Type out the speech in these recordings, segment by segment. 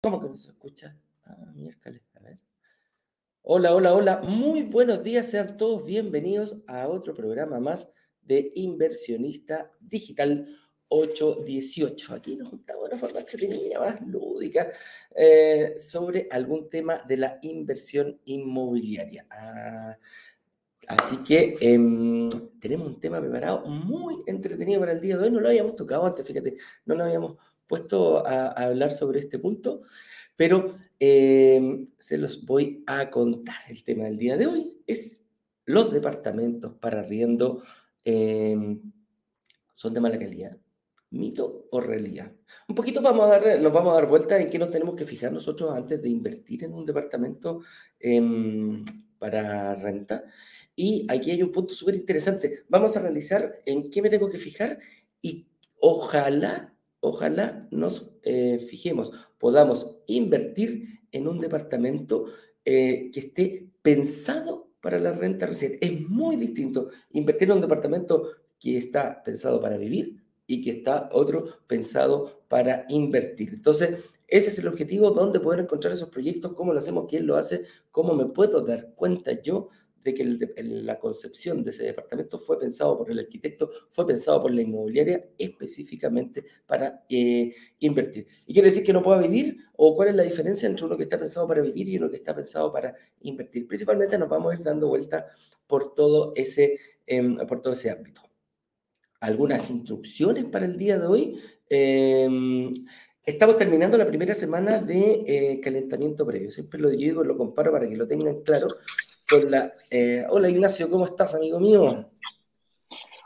¿Cómo que no se escucha? Ah, miércoles, a ver. Hola, hola, hola. Muy buenos días. Sean todos bienvenidos a otro programa más de Inversionista Digital 818. Aquí nos juntamos de una forma entretenida, más lúdica, eh, sobre algún tema de la inversión inmobiliaria. Ah, así que em, tenemos un tema preparado muy entretenido para el día de hoy. No lo habíamos tocado antes, fíjate, no lo habíamos puesto a, hablar sobre este punto, pero eh, se los voy a contar. El tema del día de hoy es los departamentos para arriendo em, son de mala calidad. ¿Mito o realidad? Un poquito vamos a dar, nos vamos a dar vuelta en qué nos tenemos que fijar nosotros antes de invertir en un departamento em, para renta. Y aquí hay un punto súper interesante. Vamos a analizar en qué me tengo que fijar y ojalá ojalá nos eh, fijemos, podamos invertir en un departamento eh, que esté pensado para la renta reciente. Es muy distinto invertir en un departamento que está pensado para vivir y que está otro pensado para invertir. Entonces, ese es el objetivo, dónde poder encontrar esos proyectos, cómo lo hacemos, quién lo hace, cómo me puedo dar cuenta yo que la concepción de ese departamento fue pensado por el arquitecto, fue pensado por la inmobiliaria específicamente para eh, invertir. ¿Y quiere decir que no pueda vivir? ¿O cuál es la diferencia entre uno que está pensado para vivir y uno que está pensado para invertir? Principalmente nos vamos a ir dando vuelta por todo ese, em, por todo ese ámbito. Algunas instrucciones para el día de hoy. Em, estamos terminando la primera semana de eh, calentamiento previo. Siempre lo digo, lo comparo para que lo tengan claro la... Eh, hola Ignacio, ¿cómo estás, amigo mío?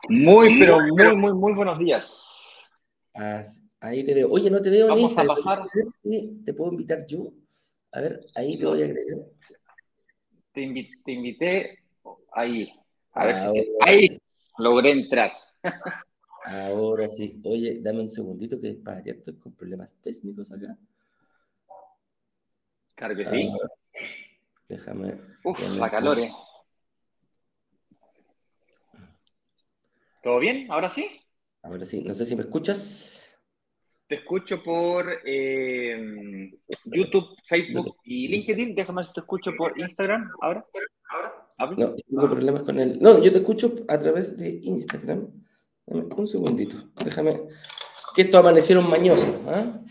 Muy, pero muy, muy, muy buenos días. ahí te veo. Oye, no te veo Vamos a pasar. ¿Te puedo invitar yo? A ver, ahí te voy a agregar. Te, invité, ahí. A ver si... Ahí logré entrar. Ahora sí. Oye, dame un segundito que para estoy con problemas técnicos acá. Claro que sí. Ah, Déjame. Uf, la calor, eh. ¿Todo bien? ¿Ahora sí? Ahora sí. No sé si me escuchas. Te escucho por eh, YouTube, Facebook y LinkedIn. Déjame ver si te escucho por Instagram. ¿Ahora? ¿Ahora? No, tengo problemas con el. No, yo te escucho a través de Instagram. Un segundito. Déjame. Que esto amanecieron mañoso. ¿ah?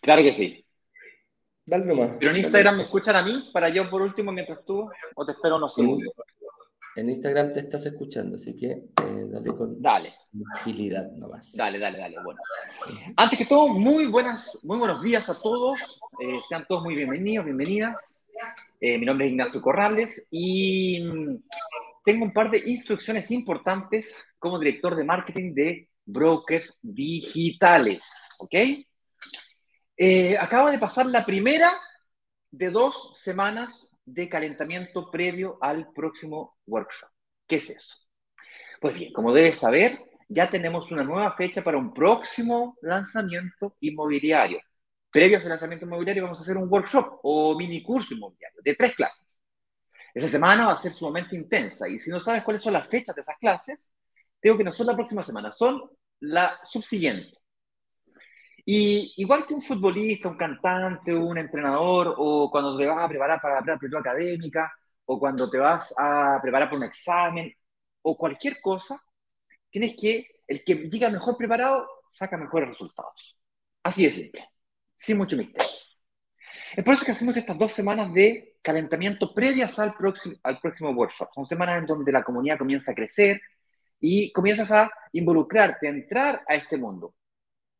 Claro que sí. Dale nomás. Pero en Instagram me escuchan a mí para yo por último mientras tú o te espero unos segundos. En Instagram te estás escuchando, así que eh, dale con dale. tranquilidad nomás. Dale, dale, dale. Bueno. Antes que todo, muy buenas, muy buenos días a todos. Eh, sean todos muy bienvenidos, bienvenidas. Eh, mi nombre es Ignacio Corrales y mm, tengo un par de instrucciones importantes como director de marketing de brokers digitales. ¿Ok? Eh, acaba de pasar la primera de dos semanas de calentamiento previo al próximo workshop. ¿Qué es eso? Pues bien, como debes saber, ya tenemos una nueva fecha para un próximo lanzamiento inmobiliario. Previo a ese lanzamiento inmobiliario vamos a hacer un workshop o mini curso inmobiliario de tres clases. Esa semana va a ser sumamente intensa y si no sabes cuáles son las fechas de esas clases, digo que no son la próxima semana, son la subsiguiente. Y igual que un futbolista, un cantante, un entrenador, o cuando te vas a preparar para la prueba académica, o cuando te vas a preparar para un examen, o cualquier cosa, tienes que, el que llega mejor preparado, saca mejores resultados. Así de simple, sin mucho misterio. Es por eso que hacemos estas dos semanas de calentamiento previas al próximo, al próximo workshop. Son semanas en donde la comunidad comienza a crecer y comienzas a involucrarte, a entrar a este mundo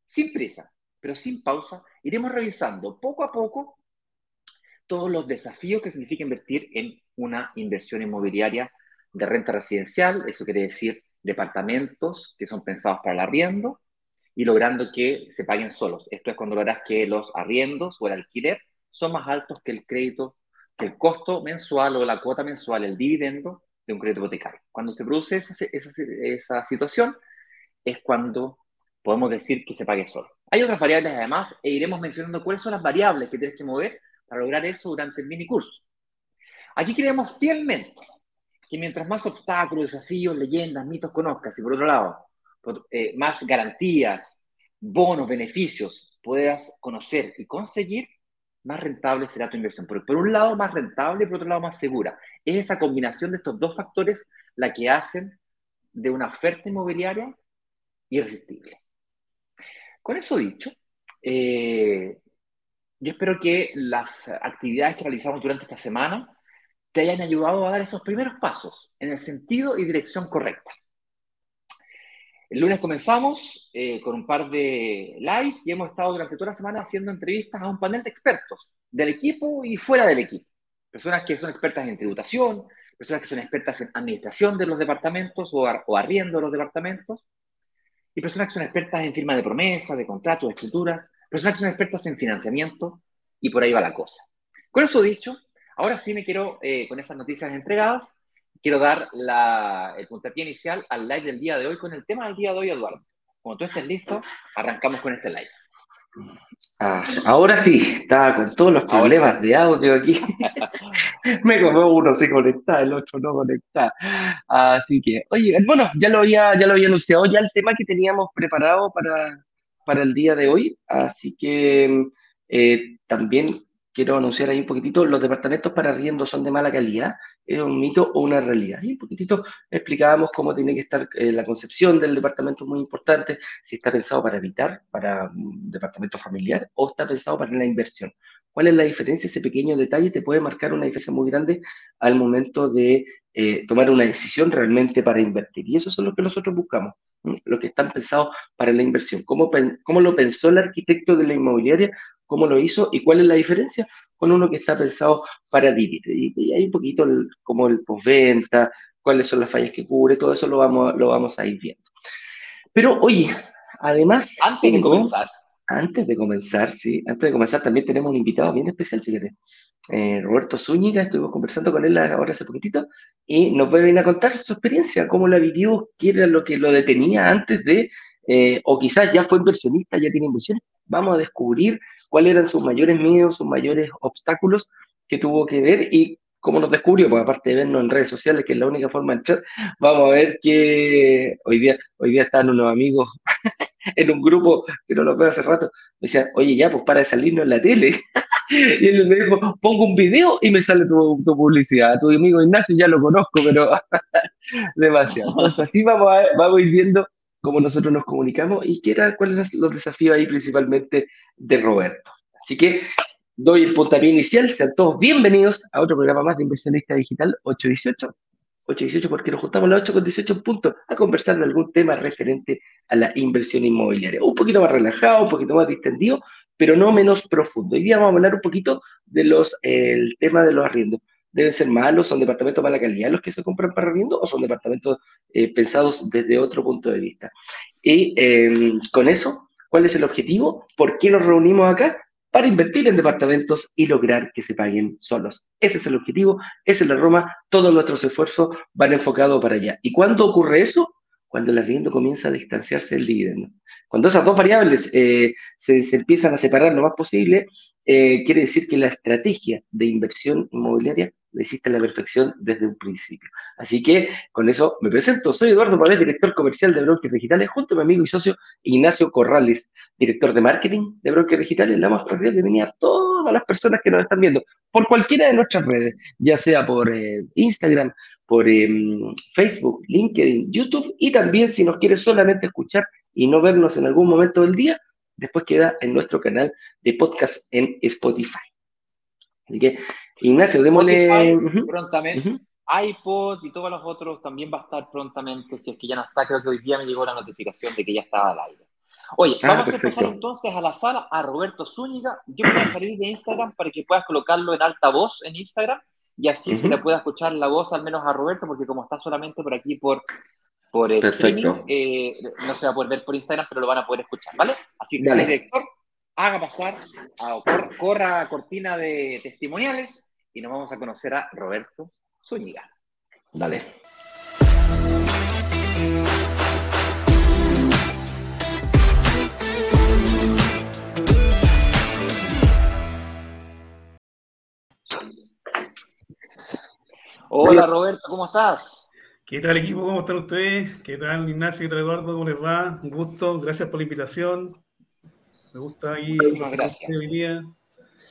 sin prisa, pero sin pausa, iremos revisando poco a poco todos los desafíos que significa invertir en una inversión inmobiliaria de renta residencial, eso quiere decir departamentos que son pensados para el arriendo y logrando que se paguen solos. Esto es cuando verás que los arriendos o el alquiler son más altos que el crédito, que el costo mensual o la cuota mensual, el dividendo de un crédito hipotecario. Cuando se produce esa, esa situación es cuando podemos decir que se pague solo. Hay otras variables además e iremos mencionando cuáles son las variables que tienes que mover para lograr eso durante el mini curso. Aquí creemos fielmente que mientras más obstáculos, desafíos, leyendas, mitos conozcas y por otro lado, eh, más garantías, bonos, beneficios puedas conocer y conseguir, más rentable será tu inversión. Por, un lado, más rentable y por otro lado, más segura. Es esa combinación de estos dos factores la que hacen de una oferta inmobiliaria irresistible. Con eso dicho, eh, yo espero que las actividades que realizamos durante esta semana te hayan ayudado a dar esos primeros pasos en el sentido y dirección correcta. El lunes comenzamos eh, con un par de lives y hemos estado durante toda la semana haciendo entrevistas a un panel de expertos del equipo y fuera del equipo. Personas que son expertas en tributación, personas que son expertas en administración de los departamentos o, o arriendo de los departamentos, y personas que son expertas en firma de promesas, de contratos, de escrituras, personas que son expertas en financiamiento, y por ahí va la cosa. Con eso dicho, ahora sí me quiero, eh, con esas noticias entregadas, quiero dar el puntapié inicial al live del día de hoy con el tema del día de hoy, Eduardo. Cuando tú estés listo, arrancamos con este live. Ah, ahora sí, estaba con todos los problemas de audio aquí. Me comió uno se conecta, el otro no conecta. Así que, oye, bueno, ya lo había, ya lo había anunciado ya el tema que teníamos preparado para, para el día de hoy. Así que eh, también quiero anunciar ahí un poquitito, los departamentos para arriendo son de mala calidad, es un mito o una realidad. Y un poquitito explicábamos cómo tiene que estar eh, la concepción del departamento, muy importante, si está pensado para habitar, para un departamento familiar, o está pensado para la inversión. ¿Cuál es la diferencia? Ese pequeño detalle te puede marcar una diferencia muy grande al momento de eh, tomar una decisión realmente para invertir. Y eso es lo que nosotros buscamos, lo que están pensados para la inversión. ¿Cómo, ¿Cómo lo pensó el arquitecto de la inmobiliaria cómo lo hizo y cuál es la diferencia con uno que está pensado para vivir. Y, hay un poquito como el postventa, cuáles son las fallas que cubre, todo eso lo vamos, lo vamos a ir viendo. Pero oye, además... Antes de comenzar. Antes de comenzar, sí, antes de comenzar también tenemos un invitado bien especial, fíjate. Eh, Roberto Zúñiga, estuvimos conversando con él ahora hace poquitito y nos va a venir a contar su experiencia, cómo la vivió, qué era lo que lo detenía antes de, eh, o quizás ya fue inversionista, ya tiene inversiones, vamos a descubrir cuáles eran sus mayores miedos, sus mayores obstáculos que tuvo que ver y cómo nos descubrió, porque aparte de vernos en redes sociales, que es la única forma de entrar, vamos a ver que hoy día, hoy día están unos amigos en un grupo que no los veo hace rato, me decían, oye, ya, pues para de salirnos en la tele. y él me dijo, pongo un video y me sale tu, tu publicidad. Tu amigo Ignacio ya lo conozco, pero demasiado. Entonces así vamos a, vamos a ir viendo cómo nosotros nos comunicamos y qué era, cuáles eran los desafíos ahí principalmente de Roberto. Así que doy el puntapié inicial, sean todos bienvenidos a otro programa más de Inversionista Digital 818. 818 porque nos juntamos las 8 con 18 puntos a conversar de algún tema referente a la inversión inmobiliaria. Un poquito más relajado, un poquito más distendido, pero no menos profundo. Hoy día vamos a hablar un poquito de los, el tema de los arriendos deben ser malos, son departamentos de mala calidad los que se compran para arriendo o son departamentos eh, pensados desde otro punto de vista. Y em, con eso, ¿cuál es el objetivo? ¿Por qué nos reunimos acá? Para invertir en departamentos y lograr que se paguen solos. Ese es el objetivo, esa es la Roma, todos nuestros esfuerzos van enfocados para allá. ¿Y cuándo ocurre eso? Cuando el arriendo comienza a distanciarse del dividendo. Cuando esas dos variables eh, se, se, empiezan a separar lo más posible, eh, quiere decir que la estrategia de inversión inmobiliaria la hiciste a la perfección desde un principio. Así que con eso me presento. Soy Eduardo Pavés, director comercial de Brokers Digitales, junto a mi amigo y socio Ignacio Corrales, director de marketing de Brokers Digitales. Le damos cordial bienvenida a todas las personas que nos están viendo por cualquiera de nuestras redes, ya sea por eh, Instagram, por eh, Facebook, LinkedIn, YouTube y también si nos quiere solamente escuchar y no vernos en algún momento del día, después queda en nuestro canal de podcast en Spotify. Así que, Ignacio, démosle... Prontamente. iPod y todos los otros también va a estar prontamente. Si es que ya no está, creo que hoy día me llegó la notificación de que ya estaba al aire. Oye, ah, vamos a empezar entonces a la sala a Roberto Zúñiga. Yo voy a salir de Instagram para que puedas colocarlo en alta voz en Instagram y así se le pueda escuchar la voz al menos a Roberto, porque como está solamente por aquí por por streaming, eh, no se va a poder ver por Instagram, pero lo van a poder escuchar, ¿vale? Así que, el director, haga pasar, a, corra cortina de testimoniales y nos vamos a conocer a Roberto Zúñiga. Dale. Hola Roberto, ¿cómo estás? ¿Qué tal equipo? ¿Cómo están ustedes? ¿Qué tal Ignacio? ¿Qué tal Eduardo? ¿Cómo les va? Un gusto, gracias por la invitación. Me gusta ahí gracias. hoy día.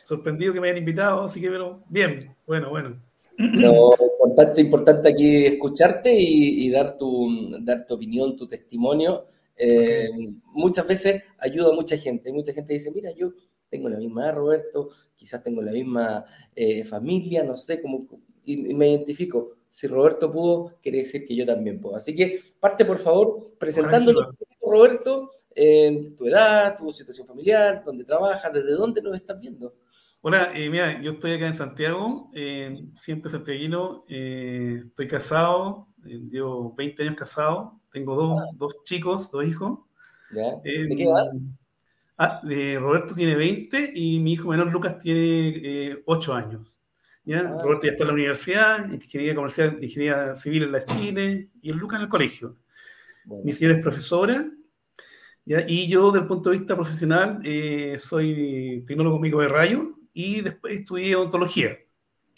Sorprendido que me hayan invitado, así que pero bien, bueno, bueno. No, importante, importante aquí escucharte y, dar, tu, dar tu opinión, tu testimonio. Eh, muchas veces ayuda a mucha gente. Mucha gente dice, mira, yo tengo la misma edad, Roberto, quizás tengo la misma eh, familia, no sé, cómo, y, me identifico. Si Roberto pudo, quiere decir que yo también puedo. Así que parte, por favor, presentándote, Roberto, en tu edad, tu situación familiar, dónde trabajas, desde dónde nos estás viendo. Hola, eh, mira, yo estoy acá en Santiago, eh, siempre santiaguino, eh, estoy casado, llevo 20 años casado, tengo dos, ah. dos chicos, dos hijos. ¿De qué edad? Ah, Roberto tiene 20 y mi hijo menor Lucas tiene 8 años. ¿Ya? Ah. Roberto ya está en la universidad, ingeniería comercial, ingeniería civil en la Chile y el Lucas en el colegio. Mi señora es profesora ¿ya? y yo, desde el punto de vista profesional, soy tecnólogo médico de rayos y después estudié odontología.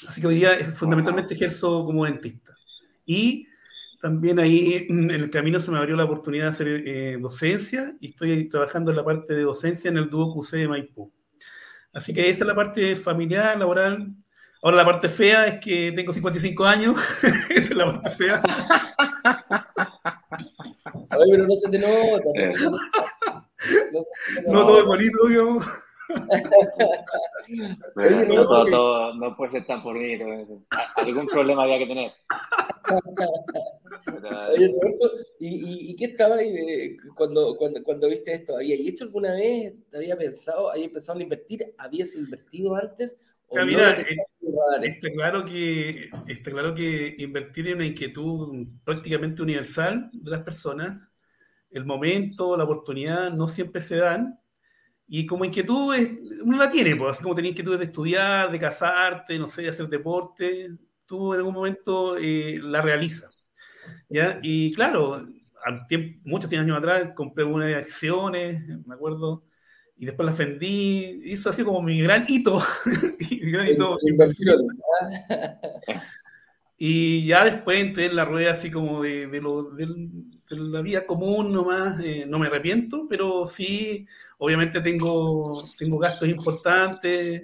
Así que hoy día fundamentalmente ejerzo como dentista. Y también ahí en el camino se me abrió la oportunidad de hacer eh, docencia y estoy trabajando en la parte de docencia en el dúo QC de Maipú. Así que esa es la parte familiar, laboral. Ahora la parte fea es que tengo 55 años. esa es la parte fea. Ay, pero no se te nota. No, todo es bonito, digamos no, no, puede ser tan bonito. Algún problema había que tener. Oye, Roberto, ¿y, y, qué estaba ahí cuando, cuando, cuando viste esto? ¿Habías hecho alguna vez? ¿Te había pensado, habías pensado en invertir? ¿Habías invertido antes? O mira, eh, está, claro que, está claro que invertir en una inquietud prácticamente universal de las personas, el momento, la oportunidad no siempre se dan y como inquietud, uno la tiene, pues, así como tenía inquietudes de estudiar, de casarte, no sé, de hacer deporte, tú en algún momento eh, la realizas. ¿ya? Y claro, muchos años atrás compré unas acciones, me acuerdo, y después las vendí. Ha sido como mi gran hito. mi gran hito inversión. y ya después entré en la rueda así como de, de, lo, de, la vida común nomás, eh, no me arrepiento, pero sí obviamente tengo, tengo gastos importantes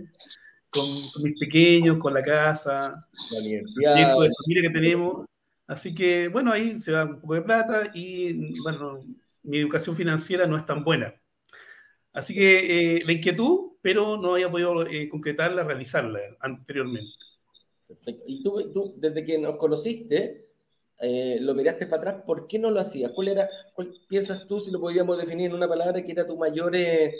con, mis pequeños, con la casa, la universidad, de familia que tenemos. Así que, bueno, ahí se va un poco de plata y, bueno, mi educación financiera no es tan buena. Así que eh, la inquietud, pero no había podido eh, concretarla, realizarla anteriormente. Perfecto. Y tú, tú, desde que nos conociste, eh, lo miraste para atrás, ¿por qué no lo hacías? ¿Cuál era, cuál piensas tú, si lo podíamos definir en una palabra, que era tu mayor eh,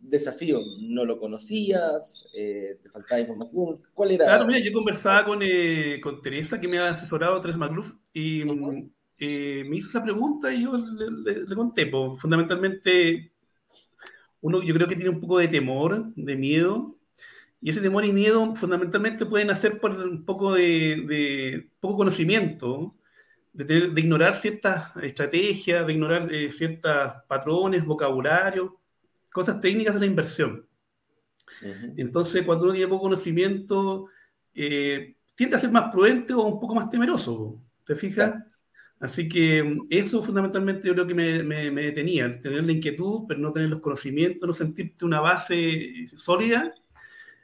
desafío? ¿No lo conocías? Eh, ¿Te faltaba información? ¿Cuál era? Claro, mira, yo conversaba con, con Teresa, que me ha asesorado, Teresa McLuff, y me hizo esa pregunta y yo le, conté. Pues, fundamentalmente, uno yo creo que tiene un poco de temor, de miedo, y ese temor y miedo fundamentalmente pueden nacer por un poco de, de poco conocimiento de, ignorar ciertas estrategias, de ignorar eh, ciertos patrones, vocabularios, cosas técnicas de la inversión. Entonces, cuando uno tiene poco conocimiento, eh, tiende a ser más prudente o un poco más temeroso, ¿te fijas? Así que eso fundamentalmente yo creo que me, me, detenía, tener la inquietud, pero no tener los conocimientos, no sentirte una base sólida,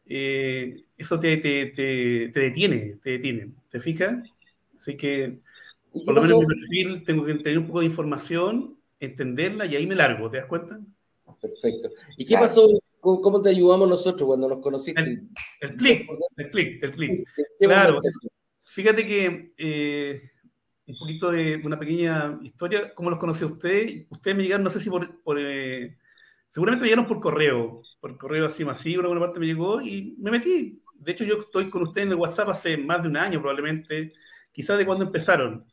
eh, eso te, te, te, te, detiene, te detiene, ¿te fijas? Así que por lo menos en mi perfil tengo que tener un poco de información, entenderla y ahí me largo, ¿te das cuenta? Perfecto. ¿Y qué pasó? ¿Cómo te ayudamos nosotros cuando nos conociste? El, clic, el clic, el clic. Claro, fíjate que eh, un poquito de una pequeña historia, ¿cómo los conocí a ustedes? Ustedes me llegaron, no sé si por, eh, seguramente me llegaron por correo, por correo así masivo, alguna parte me llegó y me metí. De hecho, yo estoy con ustedes en el WhatsApp hace más de un año probablemente, quizás de cuando empezaron.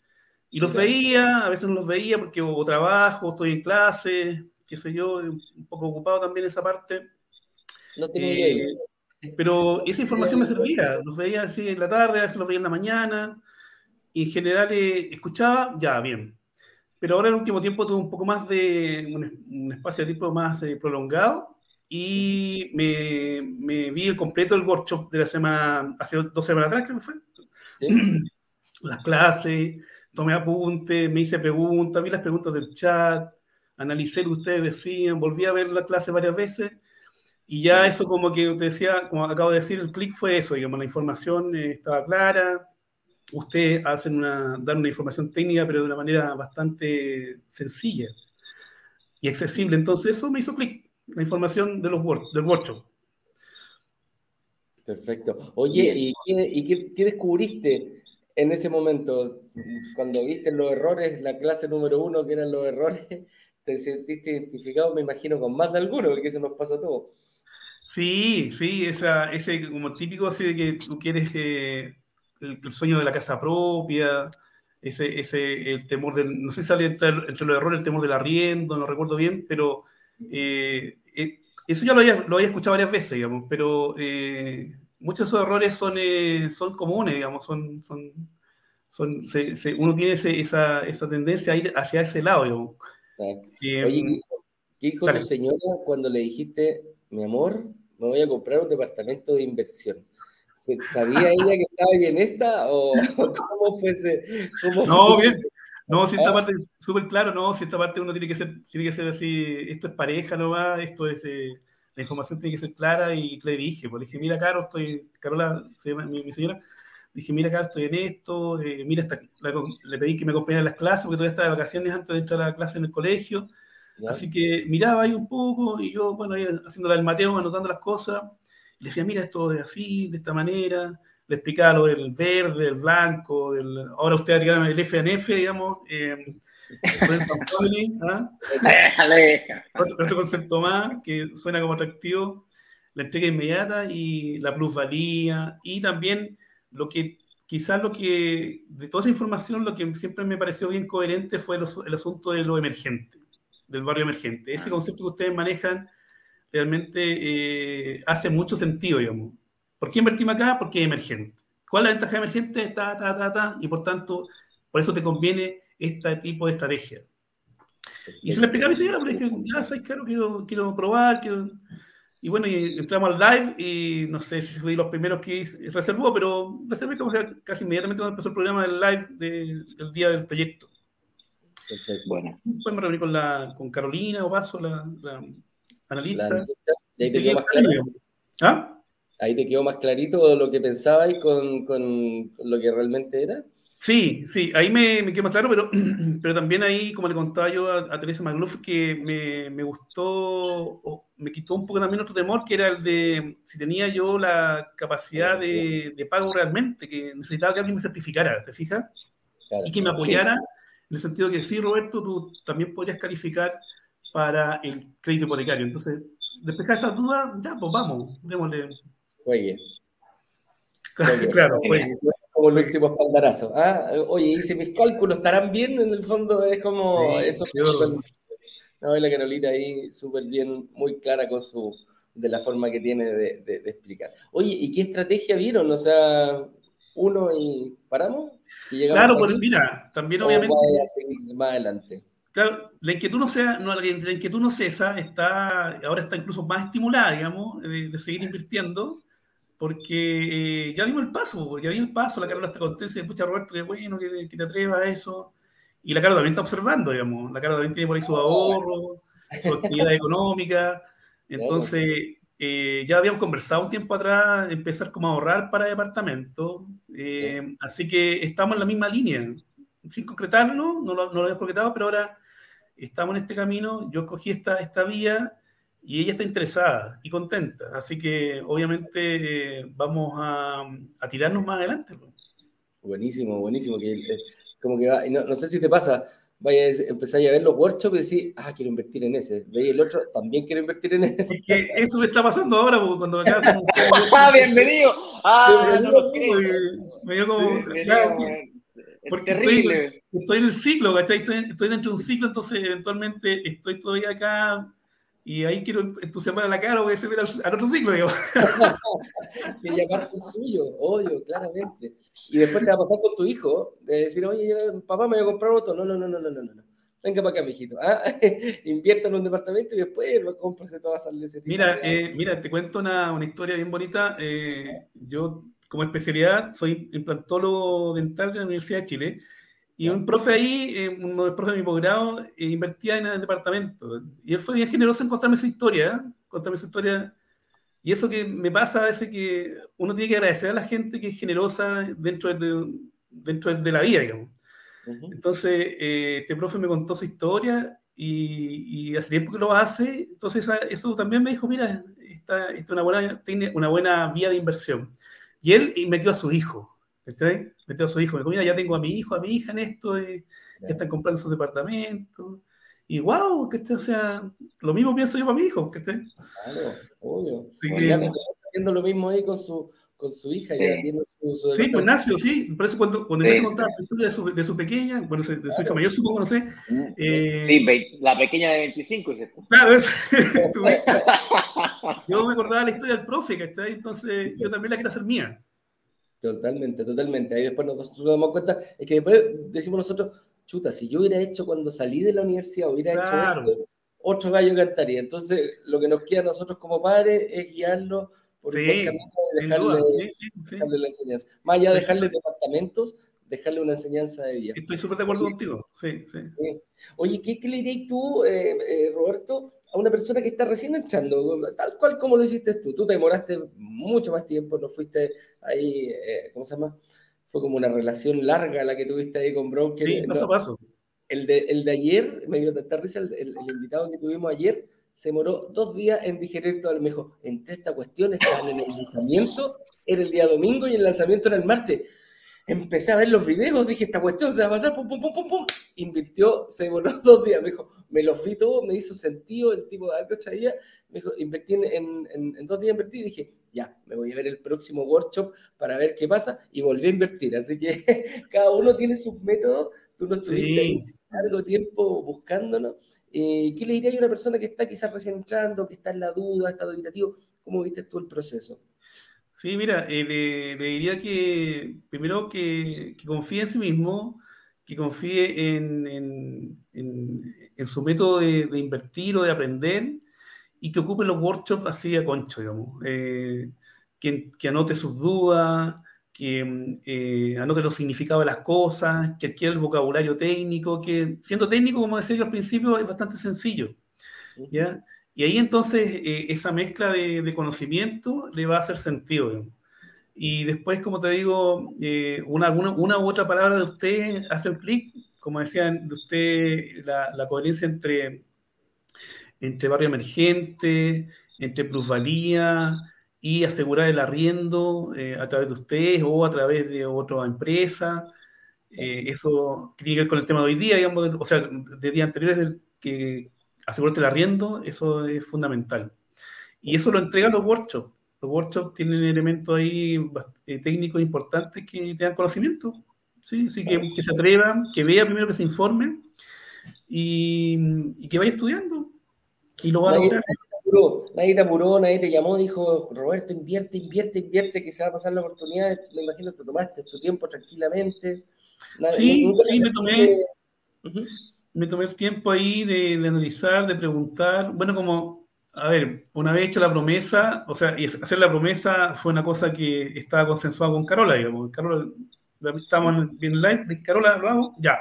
Y los veía, a veces no los veía porque o trabajo, estoy en clase, qué sé yo, un poco ocupado también esa parte. No tenía idea. Pero esa información me servía, los veía así en la tarde, a veces los veía en la mañana, y en general eh, escuchaba, ya, bien. Pero ahora en el último tiempo tuve un poco más de un, espacio de tiempo más eh, prolongado y me, me, vi completo el workshop de la semana, hace dos semanas atrás creo que fue. ¿Sí? Las clases, tomé apuntes, me hice preguntas, vi las preguntas del chat, analicé lo que ustedes decían, volví a ver la clase varias veces y ya eso como que te decía, como acabo de decir, el clic fue eso, digamos, la información eh, estaba clara, ustedes hacen una, dan una información técnica, pero de una manera bastante sencilla y accesible. Entonces eso me hizo clic, la información de los del workshop. Perfecto. Oye, ¿y, qué, descubriste en ese momento? Cuando viste los errores, la clase número uno, que eran los errores, te sentiste identificado, me imagino, con más de alguno, porque eso nos pasa a todos. Sí, sí, esa, ese como típico así de que tú quieres eh, el, sueño de la casa propia, ese, ese el temor de, no sé si sale entre, los errores el temor del arriendo, no recuerdo bien, pero eh, eh, eso ya lo había, lo había, escuchado varias veces, digamos, pero muchos de esos errores son, son comunes, digamos, son, son, son uno tiene esa, esa, tendencia a ir hacia ese lado, digamos. Oye, ¿qué dijo tu señora cuando le dijiste mi amor, me voy a comprar un departamento de inversión. ¿Sabía ella que estaba bien esta o cómo fuese? no, bien. No, si esta ¿Ah? parte es súper claro, no, si esta parte uno tiene que ser, tiene que ser así, esto es pareja no va, esto es, eh, la información tiene que ser clara y le dije, pues le dije, mira, Caro, estoy, Carola, se llama mi, señora, le dije, mira, Caro, estoy en esto, eh, mira, le pedí que me acompañara a las clases, porque todavía estaba de vacaciones antes de entrar a la clase en el colegio, Así que miraba ahí un poco y yo, bueno, ahí haciéndole el Mateo, anotando las cosas, le decía, mira, esto es así, de esta manera, le explicaba lo del verde, el blanco, del, ahora usted haría el FNF, digamos, eh, ¿ah? otro, concepto más que suena como atractivo, la entrega inmediata y la plusvalía, y también lo que quizás lo que, de toda esa información, lo que siempre me pareció bien coherente fue el asunto de lo emergente del barrio emergente. Ese concepto que ustedes manejan realmente eh, hace mucho sentido, digamos. ¿Por qué invertimos acá? Porque es emergente. ¿Cuál es la ventaja emergente? Ta, ta, ta, ta, y por tanto, por eso te conviene este tipo de estrategia. Y se le explicaba a mi señora, le dije, ya sabes, claro, quiero, quiero probar, quiero... Y bueno, y entramos al live y no sé si fui los primeros que reservó, pero reservé como casi inmediatamente cuando empezó el programa del live del día del proyecto. Bueno. Después me reuní con, la, con Carolina Opaso, la, la analista. ahí te quedó más clarito. ¿Ah? Ahí te quedó más clarito lo que pensabas con, con lo que realmente era. Sí, sí, ahí me, me, quedó más claro, pero, pero también ahí, como le contaba yo a, Teresa Magluf, que me, me, gustó, o me quitó un poco también otro temor, que era el de si tenía yo la capacidad de, de pago realmente, que necesitaba que alguien me certificara, ¿te fijas? y que me apoyara en el sentido que sí, Roberto, tú también podrías calificar para el crédito hipotecario. Entonces, despejar esas dudas, ya, pues vamos, démosle. Oye. claro, oye. Como el último espaldarazo. Ah, oye, hice mis cálculos, ¿estarán bien? En el fondo es como eso. No, la Carolita ahí súper bien, muy clara con su, de la forma que tiene de, de, explicar. Oye, ¿y qué estrategia vieron? O sea, uno y paramos. claro, pues mira, también obviamente. más adelante. Claro, la inquietud no sea, no, la inquietud no cesa, está, ahora está incluso más estimulada, digamos, de, seguir invirtiendo, porque eh, ya dimos el paso, ya di el paso, la Carla está contenta, dice, pucha Roberto, qué bueno que, te atrevas a eso, y la Carla también está observando, digamos, la Carla también tiene por ahí su ahorro, su actividad económica, entonces eh, ya habíamos conversado un tiempo atrás, empezar como a ahorrar para departamento, eh, así que estamos en la misma línea, sin concretarlo, no lo, no lo habíamos concretado, pero ahora estamos en este camino, yo escogí esta, esta vía y ella está interesada y contenta, así que obviamente eh, vamos a, a, tirarnos más adelante. Buenísimo, buenísimo, que, como que no, no sé si te pasa, vaya a empezar a ver los workshops y decir, ah, quiero invertir en ese. Veis el otro, también quiero invertir en ese. Que eso me está pasando ahora, porque cuando acá ¡Ah, bienvenido! ¡Ah, no lo Me dio como... porque estoy, en el ciclo, ¿cachai? Estoy, estoy, dentro de un ciclo, entonces eventualmente estoy todavía acá y ahí quiero entusiasmar a la cara o que se meta al, otro ciclo, digamos. que ya parte el suyo, obvio, claramente. Y después te va a pasar con tu hijo, de decir, oye, papá me voy a comprar otro. No, no, no, no, no, no, no. Venga para acá, mijito. ¿ah? Invierta en un departamento y después cómprese todas esas Mira, eh, mira, te cuento una, una historia bien bonita. Eh, yo, como especialidad, soy implantólogo dental de la Universidad de Chile. Y un profe ahí, eh, uno de los profes de mi posgrado, eh, invertía en el departamento. Y él fue bien generoso en contarme su historia, ¿eh? contarme su historia. Y eso que me pasa a veces que uno tiene que agradecer a la gente que es generosa dentro de, dentro de la vida, digamos. Entonces, este profe me contó su historia y, y, hace tiempo que lo hace. Entonces, eso también me dijo, mira, esta, esta una buena, tiene una buena vía de inversión. Y él metió a su hijo. Metió a su hijo, me dijo, mira, ya tengo a mi hijo, a mi hija en esto, y ya están comprando sus departamentos. Y wow, que este, o sea, lo mismo pienso yo para mi hijo, que esté. Claro, obvio. Sí, que... haciendo lo mismo ahí con su, con su hija, ya tiene su, su Sí, pues sí. Por eso cuando, cuando sí. a contar la historia de su, de su pequeña, bueno, de su claro. hija mayor, supongo, no sé. Mm, eh... Sí, la pequeña de 25, ¿cierto? Claro, es. yo me acordaba la historia del profe, que está ahí, entonces yo también la quiero hacer mía. Totalmente, totalmente. Ahí después nosotros nos damos cuenta, es que después decimos nosotros, chuta, si yo hubiera hecho cuando salí de la universidad, hubiera claro. hecho esto, otro gallo cantaría. Entonces, lo que nos queda a nosotros como padres es guiarlo por sí, el camino y dejarle, sí, sí, dejarle, la enseñanza. Más allá de dejarle departamentos, dejarle una enseñanza de vida. Estoy súper de acuerdo contigo, sí, sí. Oye, ¿qué, qué le dirías tú, eh, eh, Roberto, a una persona que está recién entrando, tal cual como lo hiciste tú. Tú te demoraste mucho más tiempo, no fuiste ahí, eh, ¿cómo se llama? Fue como una relación larga la que tuviste ahí con Broker. Sí, paso a paso. El de, el de ayer, me dio tanta risa, el, el, el, invitado que tuvimos ayer, se demoró dos días en digerir todo. Me dijo, entre esta cuestión estaban en el lanzamiento, era el día domingo y el lanzamiento era el martes empecé a ver los videos, dije, esta cuestión se va a pasar, pum, pum, pum, pum, pum. Invirtió, se demoró dos días, me dijo, me los vi todo, me hizo sentido el tipo de algo traía, me dijo, invertí en, en, en, dos días, invertí y dije, ya, me voy a ver el próximo workshop para ver qué pasa y volví a invertir. Así que cada uno tiene sus métodos, tú no estuviste sí. Largo tiempo buscándolo. Eh, ¿Qué le diría a una persona que está quizás recién entrando, que está en la duda, está dubitativo? ¿Cómo viste tú el proceso? Sí, mira, eh, le, diría que primero que, confíe en sí mismo, que confíe en, en, su método de, invertir o de aprender y que ocupe los workshops así a concho, digamos. Eh, que, anote sus dudas, que eh, anote los significados de las cosas, que adquiera el vocabulario técnico, que siendo técnico, como decía yo al principio, es bastante sencillo. ¿ya? Y ahí entonces eh, esa mezcla de, de, conocimiento le va a hacer sentido. Digamos. Y después, como te digo, eh, una, una, una, u otra palabra de usted hace el clic, como decían de usted, la, la, coherencia entre, entre barrio emergente, entre plusvalía y asegurar el arriendo eh, a través de ustedes o a través de otra empresa. Eh, eso tiene que ver con el tema de hoy día, digamos, de, o sea, de días anteriores que asegurarte el arriendo, eso es fundamental. Y eso lo entregan los workshops. Los workshops tienen elementos ahí eh, técnicos importantes que te dan conocimiento. ¿sí? Así que, que se atrevan, que vea primero que se informe y, y que vaya estudiando. Y lo va a lograr. Nadie te apuró, nadie te llamó, dijo, Roberto, invierte, invierte, invierte, que se va a pasar la oportunidad. Me imagino que te tomaste tu tiempo tranquilamente. sí, sí, me tomé. Uh -huh me tomé el tiempo ahí de, de, analizar, de preguntar. Bueno, como, a ver, una vez hecha la promesa, o sea, y hacer la promesa fue una cosa que estaba consensuada con Carola, digamos. Carola, estábamos en live, dije, Carola, lo hago, ya,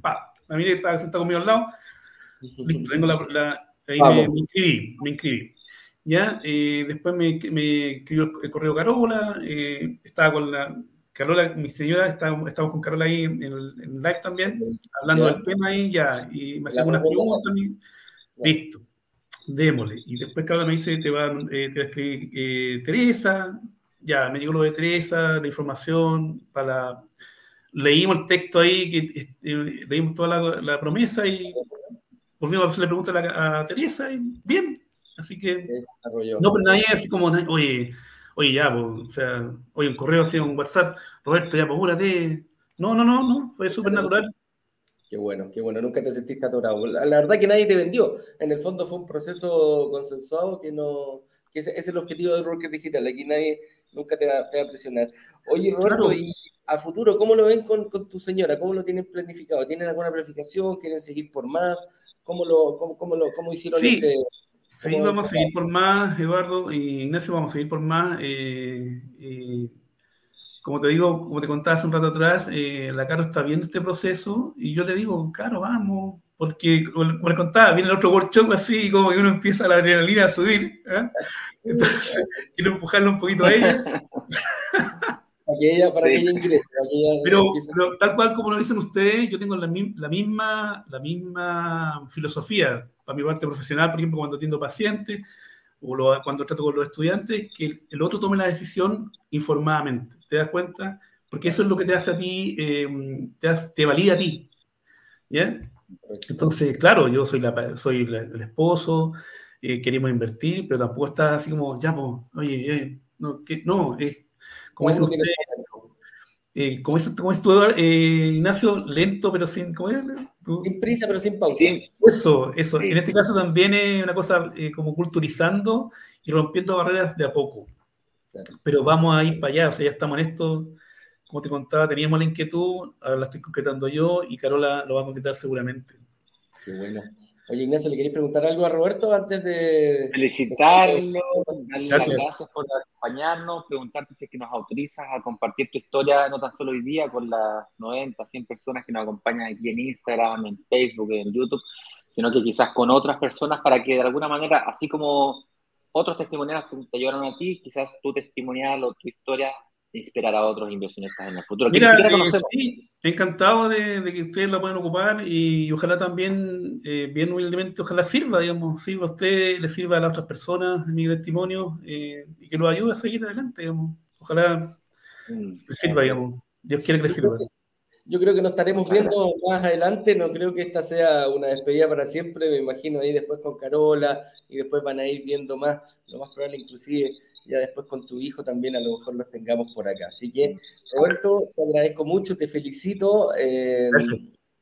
pa. A mí estaba sentada conmigo al lado, listo, tengo la, la ahí me, me, inscribí, me inscribí. Ya, eh, después me, me escribió el correo Carola, eh, estaba con la, Carola, mi señora, estamos, estamos con Carola ahí en el, en live también, hablando del tema ahí, ya, y me hacía unas preguntas. Listo, démosle. Y después Carola me dice, te va, eh, te va a escribir Teresa, ya, me llegó lo de Teresa, la información, para leímos el texto ahí, que leímos toda la, la, promesa y volvimos a hacerle preguntas a, a, Teresa, y bien, así que... No, pero nadie así como, oye oye, ya, pues, o sea, oye, un correo así, un WhatsApp, Roberto, ya, pues, apúrate. No, no, no, no, fue súper natural. Qué bueno, qué bueno, nunca te sentiste atorado. La, la, verdad que nadie te vendió. En el fondo fue un proceso consensuado que no, que ese, es el objetivo de Rocker Digital. Aquí nadie nunca te va, a presionar. Oye, Roberto, y a futuro, ¿cómo lo ven con, con, tu señora? ¿Cómo lo tienen planificado? ¿Tienen alguna planificación? ¿Quieren seguir por más? ¿Cómo lo, cómo, cómo lo cómo hicieron sí. ese? Sí, vamos a seguir por más, Eduardo y Ignacio, vamos a seguir por más. Eh, eh, como te digo, como te contaba hace un rato atrás, eh, la Caro está viendo este proceso y yo le digo, Caro, vamos, porque como le contaba, viene el otro workshop así y como que uno empieza la adrenalina a subir. Entonces, quiero empujarlo un poquito a ella. Para que ella, para sí. que ella ingrese. Ella pero, pero, tal cual como lo dicen ustedes, yo tengo la, la, misma, la misma filosofía para mi parte profesional, por ejemplo, cuando atiendo pacientes o lo, cuando trato con los estudiantes, que el, el, otro tome la decisión informadamente. ¿Te das cuenta? Porque eso es lo que te hace a ti, eh, te, hace, te, valida a ti. ¿Ya? Entonces, claro, yo soy, la, soy la, el esposo, eh, queremos invertir, pero tampoco está así como, ya, pues, oye, eh, no, que, no, es como dicen ustedes, eh, como dices como tú, eh, Ignacio, lento pero sin, ¿cómo es? Sin prisa pero sin pausa. Sí. Eso, eso. Sí. En este caso también es una cosa eh, como culturizando y rompiendo barreras de a poco. Claro. Pero vamos a ir para allá, o sea, ya estamos en esto. Como te contaba, teníamos la inquietud, ahora la estoy concretando yo y Carola lo va a concretar seguramente. Qué bueno. Oye, Ignacio, ¿le queréis preguntar algo a Roberto antes de... Felicitarlo, darle gracias. las gracias por acompañarnos, preguntarte si es que nos autorizas a compartir tu historia, no tan solo hoy día, con las 90, 100 personas que nos acompañan aquí en Instagram, en Facebook, en YouTube, sino que quizás con otras personas para que de alguna manera, así como otros testimoniales te ayudaron a ti, quizás tu testimonial o tu historia inspirar a otros inversionistas en el futuro. Mira, eh, sí, encantado de, de, que ustedes la puedan ocupar y ojalá también, eh, bien humildemente, ojalá sirva, digamos, sirva a usted, le sirva a las otras personas mi testimonio eh, y que lo ayude a seguir adelante, digamos. Ojalá mm, le sirva, digamos. Dios quiere que le sirva. Yo creo que nos estaremos viendo más adelante, no creo que esta sea una despedida para siempre, me imagino ahí después con Carola y después van a ir viendo más, lo más probable inclusive ya después con tu hijo también a lo mejor los tengamos por acá. Así que, Roberto, te agradezco mucho, te felicito. Eh,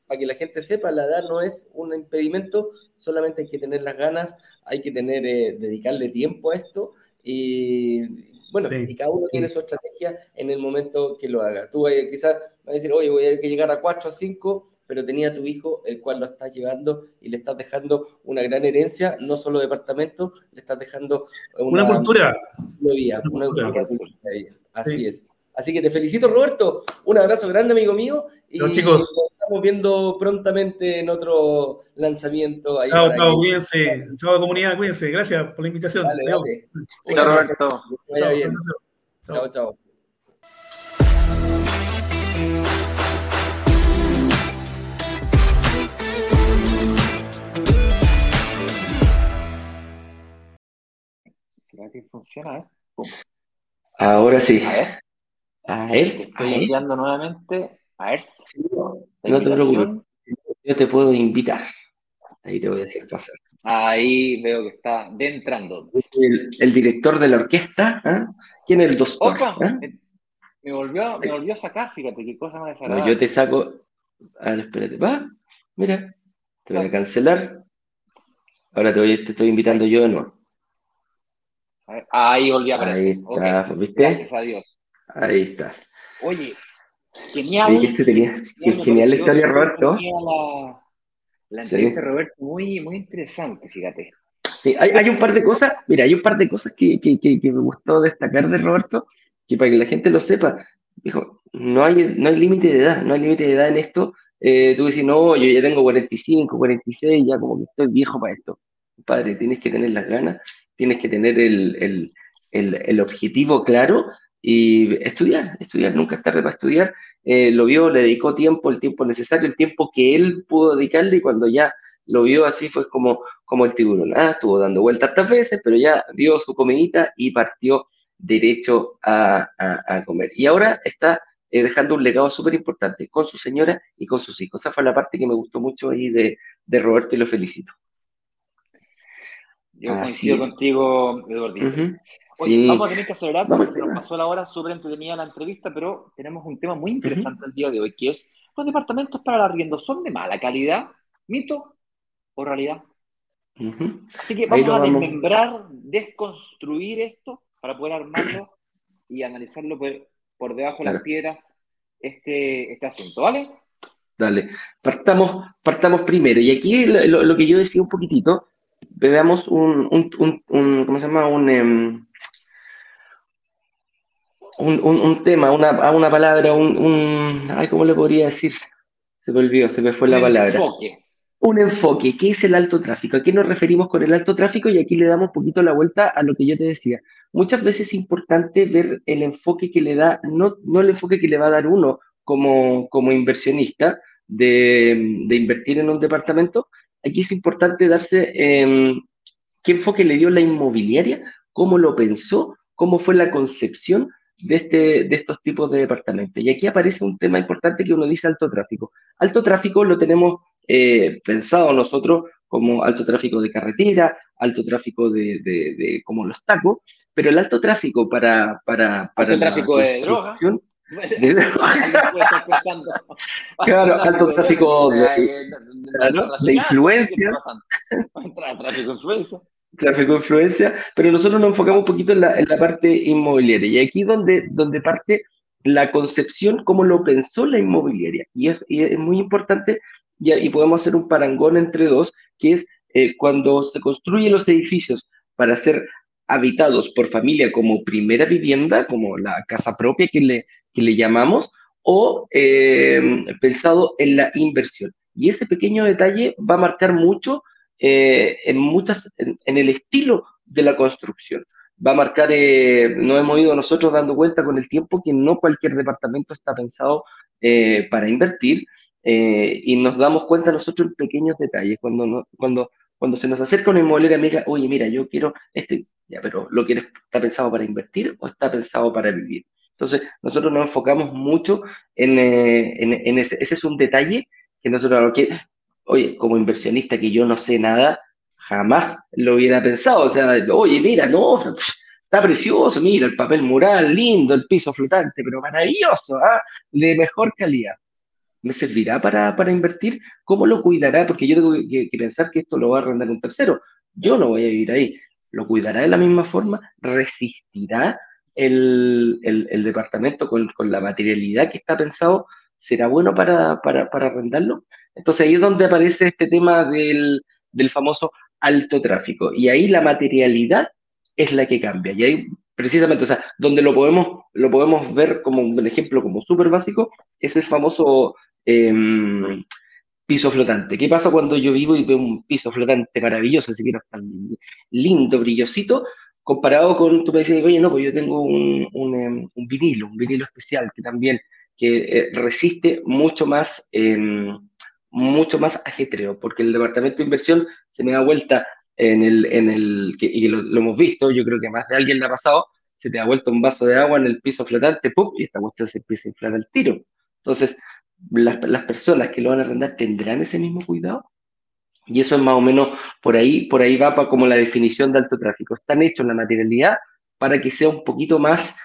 para que la gente sepa, la edad no es un impedimento, solamente hay que tener las ganas, hay que tener, eh, dedicarle tiempo a esto y bueno, sí, y cada uno tiene su estrategia en el momento que lo haga. Tú eh, quizás vas a decir, oye, voy a llegar a 4 a 5, pero tenía tu hijo, el cual lo estás llevando y le estás dejando una gran herencia, no solo departamento, le estás dejando una, una cultura. Vida, una, una cultura. Así sí. es. Así que te felicito, Roberto. Un abrazo grande, amigo mío. Y no, chicos. nos estamos viendo prontamente en otro lanzamiento. Ahí chao, chao, cuídense. Chao, comunidad, cuídense. Gracias por la invitación. Dale, dale. Chao, Roberto. Chao, chao. chao, chao. ¿Será que funciona, eh? Pum. Ahora sí. A ver. A ver. Estoy enviando nuevamente a ver. Sí, no, te preocupes. Yo te puedo invitar. Ahí te voy a hacer pasar. Ahí veo que está de entrando. El, el director de la orquesta. ¿eh? ¿Quién es el doctor? Opa, ¿eh? me, volvió, me volvió a sacar, fíjate qué cosa más desagradable. No, yo te saco. A ver, espérate. Va, mira. Te voy a cancelar. Ahora te, voy, te estoy invitando yo de nuevo. Ahí volví a aparecer. Ahí está, okay. ¿viste? Gracias a Dios. Ahí estás. Oye, genial. Sí, tenía, genial, genial la historia, Roberto. La, la entrevista, sí. Roberto, muy, muy interesante, fíjate. Sí, hay, hay, un par de cosas, mira, hay un par de cosas que, que, que, que, me gustó destacar de Roberto, que para que la gente lo sepa, dijo, no hay, no hay límite de edad, no hay límite de edad en esto. Eh, tú dices, no, yo ya tengo 45, 46, ya como que estoy viejo para esto. Padre, tienes que tener las ganas tienes que tener el, el, el, objetivo claro y estudiar, estudiar, nunca es tarde para estudiar. Eh, lo vio, le dedicó tiempo, el tiempo necesario, el tiempo que él pudo dedicarle y cuando ya lo vio así fue como, como el tiburón. Ah, estuvo dando vueltas tantas veces, pero ya vio su comidita y partió derecho a, a, a comer. Y ahora está eh, dejando un legado súper importante con su señora y con sus hijos. Esa fue la parte que me gustó mucho ahí de, de Roberto y lo felicito. Yo Así coincido es. contigo, Eduardo. Uh -huh. Oye, sí. vamos a tener que acelerar porque se nos pasó la hora súper entretenida la entrevista, pero tenemos un tema muy interesante uh -huh. el día de hoy, que es los departamentos para el arriendo son de mala calidad, mito o realidad. Así que vamos a desmembrar, desconstruir esto para poder armarlo y analizarlo por, debajo de las piedras este, este asunto, ¿vale? Dale, partamos, partamos primero. Y aquí lo, que yo decía un poquitito, veamos un, un, un, ¿cómo se llama? Un, em, un, tema, una, una palabra, un, ay, ¿cómo le podría decir? Se me olvidó, se me fue la palabra. Enfoque. Un enfoque. ¿Qué es el alto tráfico? ¿A qué nos referimos con el alto tráfico? Y aquí le damos un poquito la vuelta a lo que yo te decía. Muchas veces es importante ver el enfoque que le da, no, no el enfoque que le va a dar uno como, como inversionista de, de invertir en un departamento. Aquí es importante darse em, qué enfoque le dio la inmobiliaria, cómo lo pensó, cómo fue la concepción de, este, de estos tipos de departamentos. Y aquí aparece un tema importante que uno dice alto tráfico. Alto tráfico lo tenemos eh, pensado nosotros como alto tráfico de carretera, alto tráfico de, de, como los tacos, pero el alto tráfico para... para, para alto tráfico de droga. Claro, alto tráfico de, de influencia. Tráfico de influencia tráfico de influencia, pero nosotros nos enfocamos un poquito en la, en la parte inmobiliaria. Y aquí donde, donde parte la concepción, cómo lo pensó la inmobiliaria. Y es, es muy importante, y, y, podemos hacer un parangón entre dos, que es eh, cuando se construyen los edificios para ser habitados por familia como primera vivienda, como la casa propia que le, que le llamamos, o eh, pensado en la inversión. Y ese pequeño detalle va a marcar mucho eh, en, muchas, en, el estilo de la construcción. Va a marcar, eh, nos hemos ido nosotros dando cuenta con el tiempo que no cualquier departamento está pensado eh, para invertir y nos damos cuenta nosotros en pequeños detalles. Cuando, cuando, cuando se nos acerca una inmobiliaria, mira, oye, mira, yo quiero este, ya, pero ¿lo quieres, está pensado para invertir o está pensado para vivir? Entonces, nosotros nos enfocamos mucho en, en, ese, ese es un detalle que nosotros, oye, como inversionista que yo no sé nada, jamás lo hubiera pensado. O sea, oye, mira, no, está precioso, mira, el papel mural, lindo, el piso flotante, pero maravilloso, ¿ah? de mejor calidad. ¿Me servirá para, para, invertir? ¿Cómo lo cuidará? Porque yo tengo que, pensar que esto lo va a arrendar un tercero. Yo no voy a vivir ahí. ¿Lo cuidará de la misma forma? ¿Resistirá el, el, departamento con, con, la materialidad que está pensado? ¿Será bueno para, para, para arrendarlo? Entonces ahí es donde aparece este tema del, del famoso alto tráfico. Y ahí la materialidad es la que cambia. Y ahí precisamente, o sea, donde lo podemos, lo podemos ver como un ejemplo como súper básico, es el famoso em, piso flotante. ¿Qué pasa cuando yo vivo y veo un piso flotante maravilloso, así que no tan lindo, brillosito, comparado con, tú me dices, oye, no, pues yo tengo em, un vinilo, un vinilo especial que también que eh, resiste mucho más em, mucho más ajetreo, porque el departamento de inversión se me da vuelta en el, en el y lo, hemos visto, yo creo que más de alguien le ha pasado, se te da vuelta un vaso de agua en el piso flotante, y esta cuestión se empieza a inflar al tiro. Entonces, las, las personas que lo van a arrendar tendrán ese mismo cuidado. Y eso es más o menos por ahí, por ahí va para como la definición de alto tráfico. Están hechos la materialidad para que sea un poquito más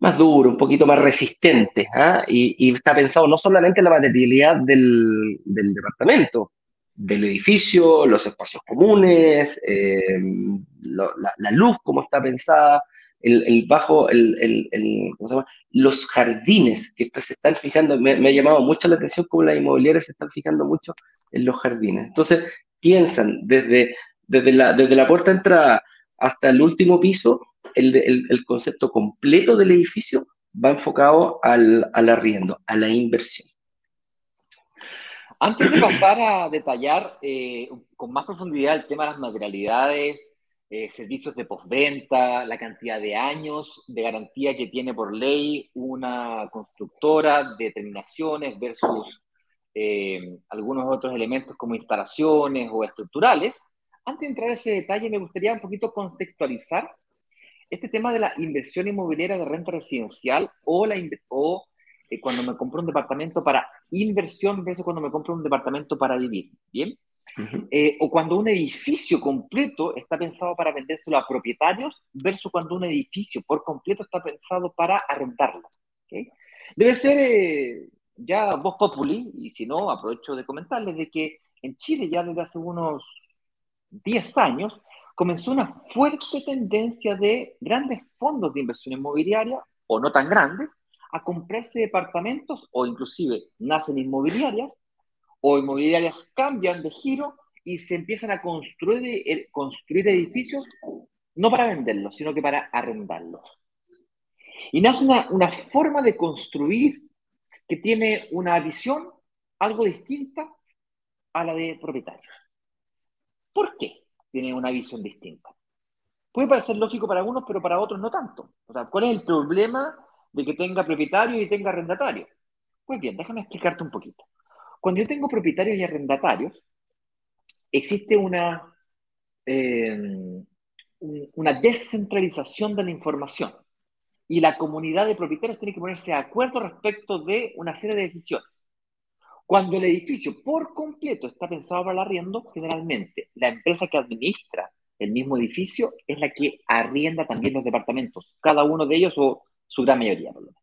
más duro, un poquito más resistente. ¿ah? Y, está pensado no solamente en la materialidad del, del departamento, del edificio, los espacios comunes, eh, la, luz, como está pensada, el, bajo, el, ¿cómo se llama? los jardines que se están fijando. Me, ha llamado mucho la atención cómo las inmobiliarias se están fijando mucho en los jardines. Entonces, piensan desde, desde, la, desde la puerta de entrada hasta el último piso el, concepto completo del edificio va enfocado al, arriendo, a la inversión. Antes de pasar a detallar eh, con más profundidad el tema de las materialidades, eh, servicios de postventa, la cantidad de años de garantía que tiene por ley una constructora de terminaciones versus eh, algunos otros elementos como instalaciones o estructurales, antes de entrar a ese detalle me gustaría un poquito contextualizar este tema de la inversión inmobiliaria de renta residencial o, la, o eh, cuando me compro un departamento para inversión versus cuando me compro un departamento para vivir, ¿bien? Eh, o cuando un edificio completo está pensado para vendérselo a propietarios versus cuando un edificio por completo está pensado para arrendarlo. ¿okay? Debe ser, eh, ya vos populi, y si no, aprovecho de comentarles de que en Chile ya desde hace unos 10 años comenzó una fuerte tendencia de grandes fondos de inversión inmobiliaria, o no tan grandes, a comprarse departamentos o inclusive nacen inmobiliarias o inmobiliarias cambian de giro y se empiezan a construir, eh, construir edificios no para venderlos, sino que para arrendarlos. Y nace una, una forma de construir que tiene una visión algo distinta a la de propietarios. ¿Por qué tiene una visión distinta? Puede parecer lógico para algunos, pero para otros no tanto. O sea, ¿cuál es el problema de que tenga propietario y tenga arrendatario? Pues bien, déjame explicarte un poquito. Cuando yo tengo propietarios y arrendatarios, existe una, eh, una descentralización de la información y la comunidad de propietarios tiene que ponerse de acuerdo respecto de una serie de decisiones. Cuando el edificio por completo está pensado para el arriendo, generalmente la empresa que administra el mismo edificio es la que arrienda también los departamentos, cada uno de ellos o su gran mayoría, por lo menos.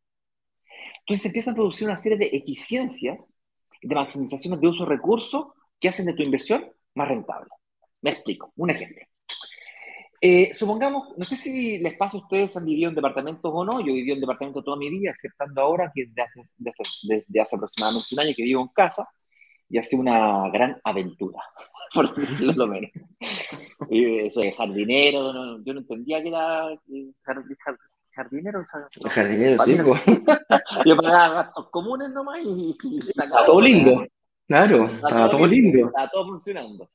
Entonces se empiezan a producir una serie de eficiencias de maximizaciones de uso de recursos que hacen de tu inversión más rentable. Me explico. Un ejemplo. Eh, supongamos, no sé si les pasa a ustedes han vivido en departamentos o no, yo viví en departamentos toda mi vida, exceptando ahora que desde hace, aproximadamente un año que vivo en casa y hace una gran aventura, por decirlo lo menos. eso de jardinero, yo no entendía que era jardinero. Jardinero, sí. yo pagaba gastos comunes nomás y, y todo lindo. Claro, está todo lindo. Está todo funcionando.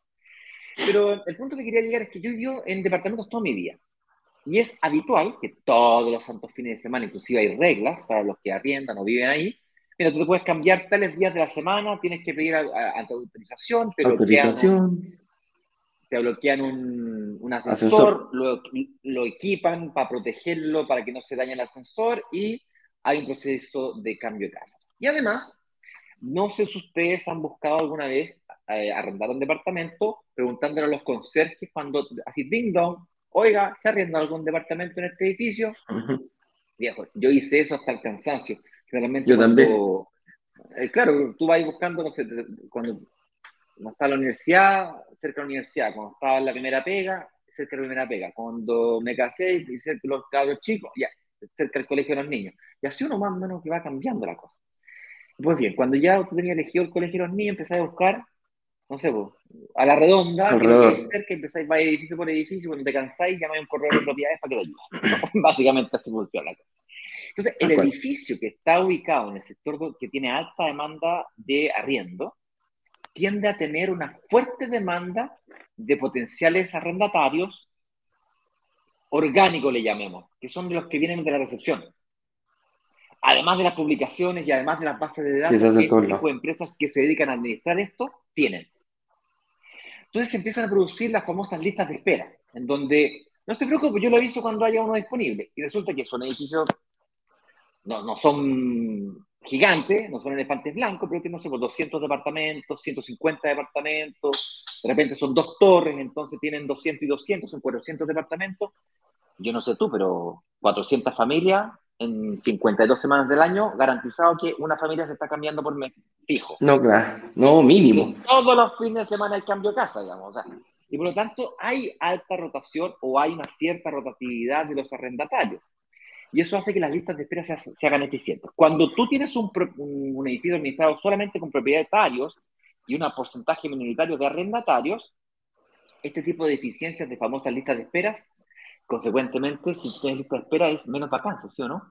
Pero el punto que quería llegar es que yo vivo en departamentos toda mi vida. Y es habitual que todos los santos fines de semana, inclusive hay reglas para los que arriendan o viven ahí. Mira, tú te puedes cambiar tales días de la semana, tienes que pedir autorización, te autorización. bloquean, te bloquean un, un ascensor, Lo, lo, equipan para protegerlo, para que no se dañe el ascensor y hay un proceso de cambio de casa. Y además, no sé si ustedes han buscado alguna vez eh, arrendar un departamento preguntándole a los conserjes cuando, así, ding dong, oiga, ¿se arrienda algún departamento en este edificio? Viejo, yo hice eso hasta el cansancio. Generalmente yo también. Eh, claro, tú vas buscando, no sé, cuando, cuando estaba en la universidad, cerca de la universidad, cuando estaba en la primera pega, cerca de la primera pega, cuando me casé y cerca de los cabros chicos, ya, cerca del colegio de los niños. Y así uno más o menos que va cambiando la cosa. Pues bien, cuando ya tú tenías elegido el colegio de los niños, empecé a buscar, no sé, pues, a la redonda, que cerca, empezáis, vais edificio por edificio, cuando te cansáis, llamáis un correo de propiedades para que te ayude. Básicamente así funciona la cosa. Entonces, el edificio que está ubicado en el sector que tiene alta demanda de arriendo, tiende a tener una fuerte demanda de potenciales arrendatarios orgánicos, le llamemos, que son de los que vienen de la recepción además de las publicaciones y además de las bases de datos que este tipo de empresas que se dedican a administrar esto tienen. Entonces se empiezan a producir las famosas listas de espera, en donde, no se preocupe, yo lo aviso cuando haya uno disponible. Y resulta que son edificios, no, no son gigantes, no son elefantes blancos, pero tienen, no sé, 200 pues, departamentos, 150 departamentos, de repente son dos torres, entonces tienen 200 y 200, son 400 departamentos. Yo no sé tú, pero 400 familias en 52 semanas del año, garantizado que una familia se está cambiando por mes fijo. No, claro, no, mínimo. Todos los fines de semana hay cambio de casa, digamos. y por lo tanto, hay alta rotación o hay una cierta rotatividad de los arrendatarios. Y eso hace que las listas de espera se, hagan eficientes. Cuando tú tienes un, un, edificio administrado solamente con propietarios y un porcentaje minoritario de arrendatarios, este tipo de eficiencias de famosas listas de esperas Consecuentemente, si tienes lista de espera, es menos vacancia, ¿sí o no?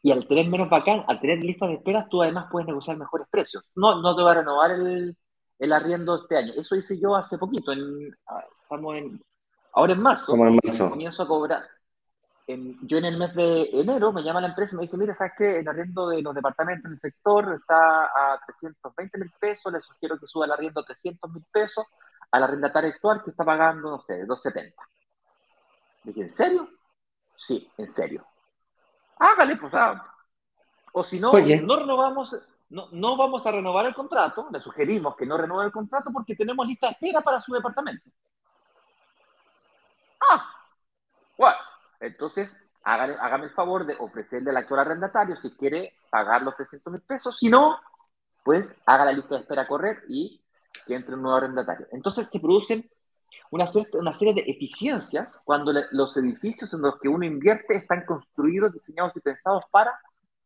Y al tener menos al tener listas de espera, tú además puedes negociar mejores precios. No, no te va a renovar el, el arriendo este año. Eso hice yo hace poquito. En, ah, estamos en, ahora en marzo. en marzo. Comienzo a cobrar. En, yo en el mes de enero me llama la empresa y me dice, mira, ¿sabes qué? El arriendo de los departamentos en el sector está a 320 mil pesos, le sugiero que suba el arriendo a 300 mil pesos al arrendatario actual que está pagando, no sé, 270. Dije, ¿en serio? Sí, en serio. Hágale, pues, ah. o si no, no renovamos, no, no vamos a renovar el contrato, le sugerimos que no renueve el contrato porque tenemos lista de espera para su departamento. Ah, bueno, entonces hágame, el favor de ofrecerle al actual arrendatario si quiere pagar los 300 mil pesos. Si no, pues haga la lista de espera correr y que entre un nuevo arrendatario. Entonces se producen una, una serie de eficiencias cuando los edificios en los que uno invierte están construidos, diseñados y pensados para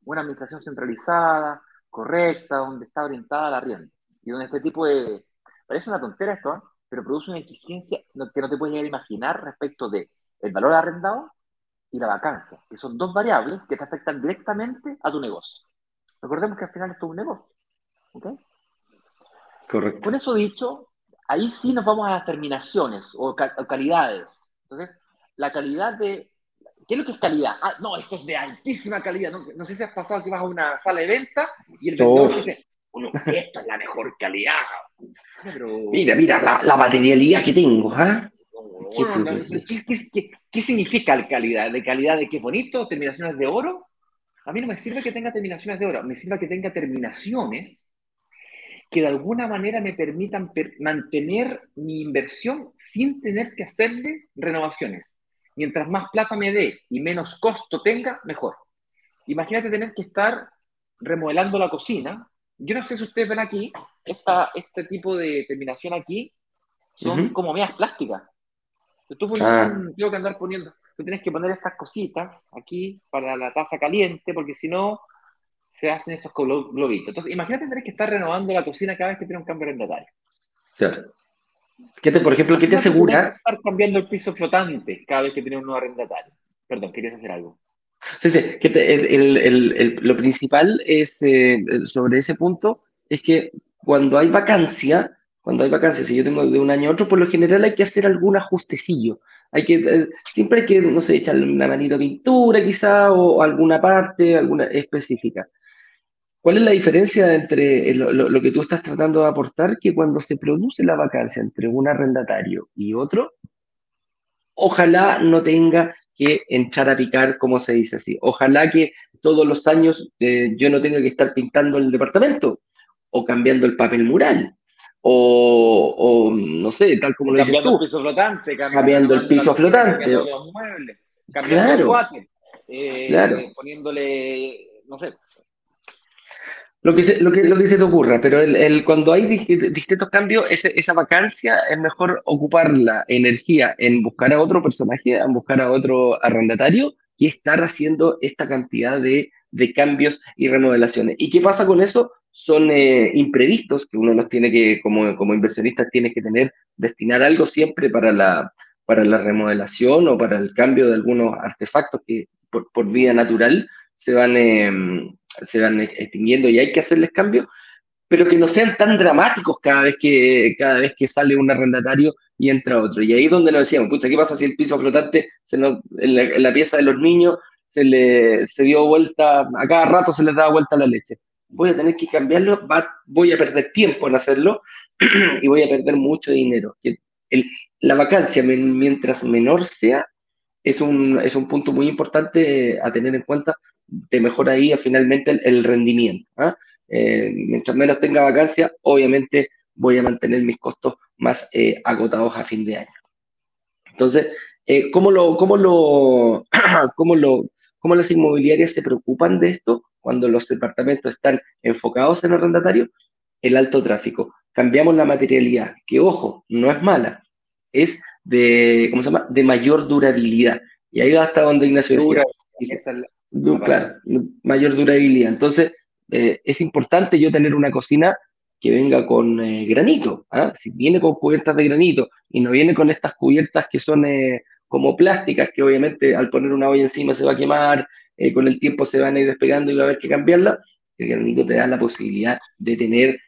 una administración centralizada, correcta, donde está orientada la rienda. Y donde este tipo de... Parece una tontera esto, ¿eh? pero produce una eficiencia que no te puedes llegar a imaginar respecto de el valor arrendado y la vacancia, que son dos variables que te afectan directamente a tu negocio. Recordemos que al final esto es un negocio. ¿Ok? Correcto. Con eso dicho, ahí sí nos vamos a las terminaciones o, calidades. Entonces, la calidad de... ¿Qué es lo que es calidad? Ah, no, esto es de altísima calidad. No, sé si has pasado que vas a una sala de venta y el vendedor dice, bueno, esta es la mejor calidad. Mira, mira, la, materialidad que tengo, ¿ah? ¿Qué, significa la calidad? ¿De calidad de qué bonito? ¿Terminaciones de oro? A mí no me sirve que tenga terminaciones de oro, me sirve que tenga terminaciones que de alguna manera me permitan mantener mi inversión sin tener que hacerle renovaciones. Mientras más plata me dé y menos costo tenga, mejor. Imagínate tener que estar remodelando la cocina. Yo no sé si ustedes ven aquí, esta, este tipo de terminación aquí son como medias plásticas. Tú ah. tengo que andar poniendo, tú tienes que poner estas cositas aquí para la taza caliente, porque si no, se hacen esos globitos. Entonces, imagínate tener que estar renovando la cocina cada vez que tiene un cambio arrendatario. Claro. ¿Qué te, por ejemplo, ¿qué te asegura? Estar cambiando el piso flotante cada vez que tiene un nuevo arrendatario. Perdón, querías hacer algo. Sí, sí, que el, el, el, lo principal es, eh, sobre ese punto es que cuando hay vacancia, cuando hay vacancia, si yo tengo de un año a otro, por lo general hay que hacer algún ajustecillo. Hay que, eh, siempre hay que, no sé, echarle una manito de pintura quizá o alguna parte, alguna específica. ¿Cuál es la diferencia entre lo, que tú estás tratando de aportar? Que cuando se produce la vacancia entre un arrendatario y otro, ojalá no tenga que echar a picar, como se dice así. Ojalá que todos los años eh, yo no tenga que estar pintando el departamento o cambiando el papel mural. O, no sé, tal como lo dices tú. El piso flotante, cambiando, el piso flotante. Cambiando los muebles, cambiando claro, el eh, claro. poniéndole, no sé, lo que, se, lo, que, lo que se te ocurra, pero el, cuando hay distintos cambios, esa vacancia es mejor ocupar la energía en buscar a otro personaje, en buscar a otro arrendatario y estar haciendo esta cantidad de, de cambios y remodelaciones. ¿Y qué pasa con eso? Son eh, imprevistos que uno los tiene que, como, como inversionista, tiene que tener, destinar algo siempre para la, para la remodelación o para el cambio de algunos artefactos que por, por vida natural se van, em, se van extinguiendo y hay que hacerles cambios, pero que no sean tan dramáticos cada vez que, cada vez que sale un arrendatario y entra otro. Y ahí es donde nos decíamos, pucha, ¿qué pasa si el piso flotante se en, la, pieza de los niños se le se dio vuelta, a cada rato se les da vuelta la leche? Voy a tener que cambiarlo, voy a perder tiempo en hacerlo y voy a perder mucho dinero. La vacancia, mientras menor sea, es un, es un punto muy importante a tener en cuenta te mejora ahí finalmente el, rendimiento. ¿ah? Eh, mientras menos tenga vacancia, obviamente voy a mantener mis costos más eh, agotados a fin de año. Entonces, eh, ¿cómo, lo, cómo, lo, cómo, lo, ¿cómo las inmobiliarias se preocupan de esto cuando los departamentos están enfocados en el arrendatario? El alto tráfico. Cambiamos la materialidad, que ojo, no es mala, es de, ¿cómo se llama? de mayor durabilidad. Y ahí va hasta donde Ignacio decía claro, mayor durabilidad. Entonces, eh, es importante yo tener una cocina que venga con eh, granito. ¿ah? Si viene con cubiertas de granito y no viene con estas cubiertas que son eh, como plásticas, que obviamente al poner una olla encima se va a quemar, con el tiempo se van a ir despegando y va a haber que cambiarla, el granito te da la posibilidad de tener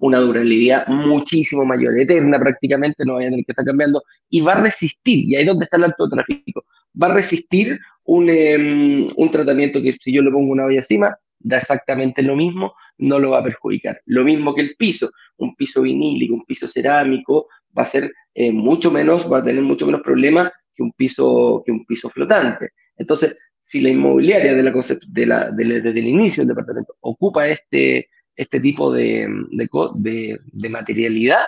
una durabilidad muchísimo mayor, eterna prácticamente, no vaya a tener que estar cambiando, y va a resistir, y ahí es donde está el alto tráfico, va a resistir Em, un, tratamiento que si yo le pongo una olla encima, da exactamente lo mismo, no lo va a perjudicar. Lo mismo que el piso, un piso vinílico, un piso cerámico, va a ser eh, mucho menos, va a tener mucho menos problemas que un piso, que un piso flotante. Entonces, si la inmobiliaria de la, de la, desde el inicio del departamento ocupa este, este tipo de, de, de materialidad,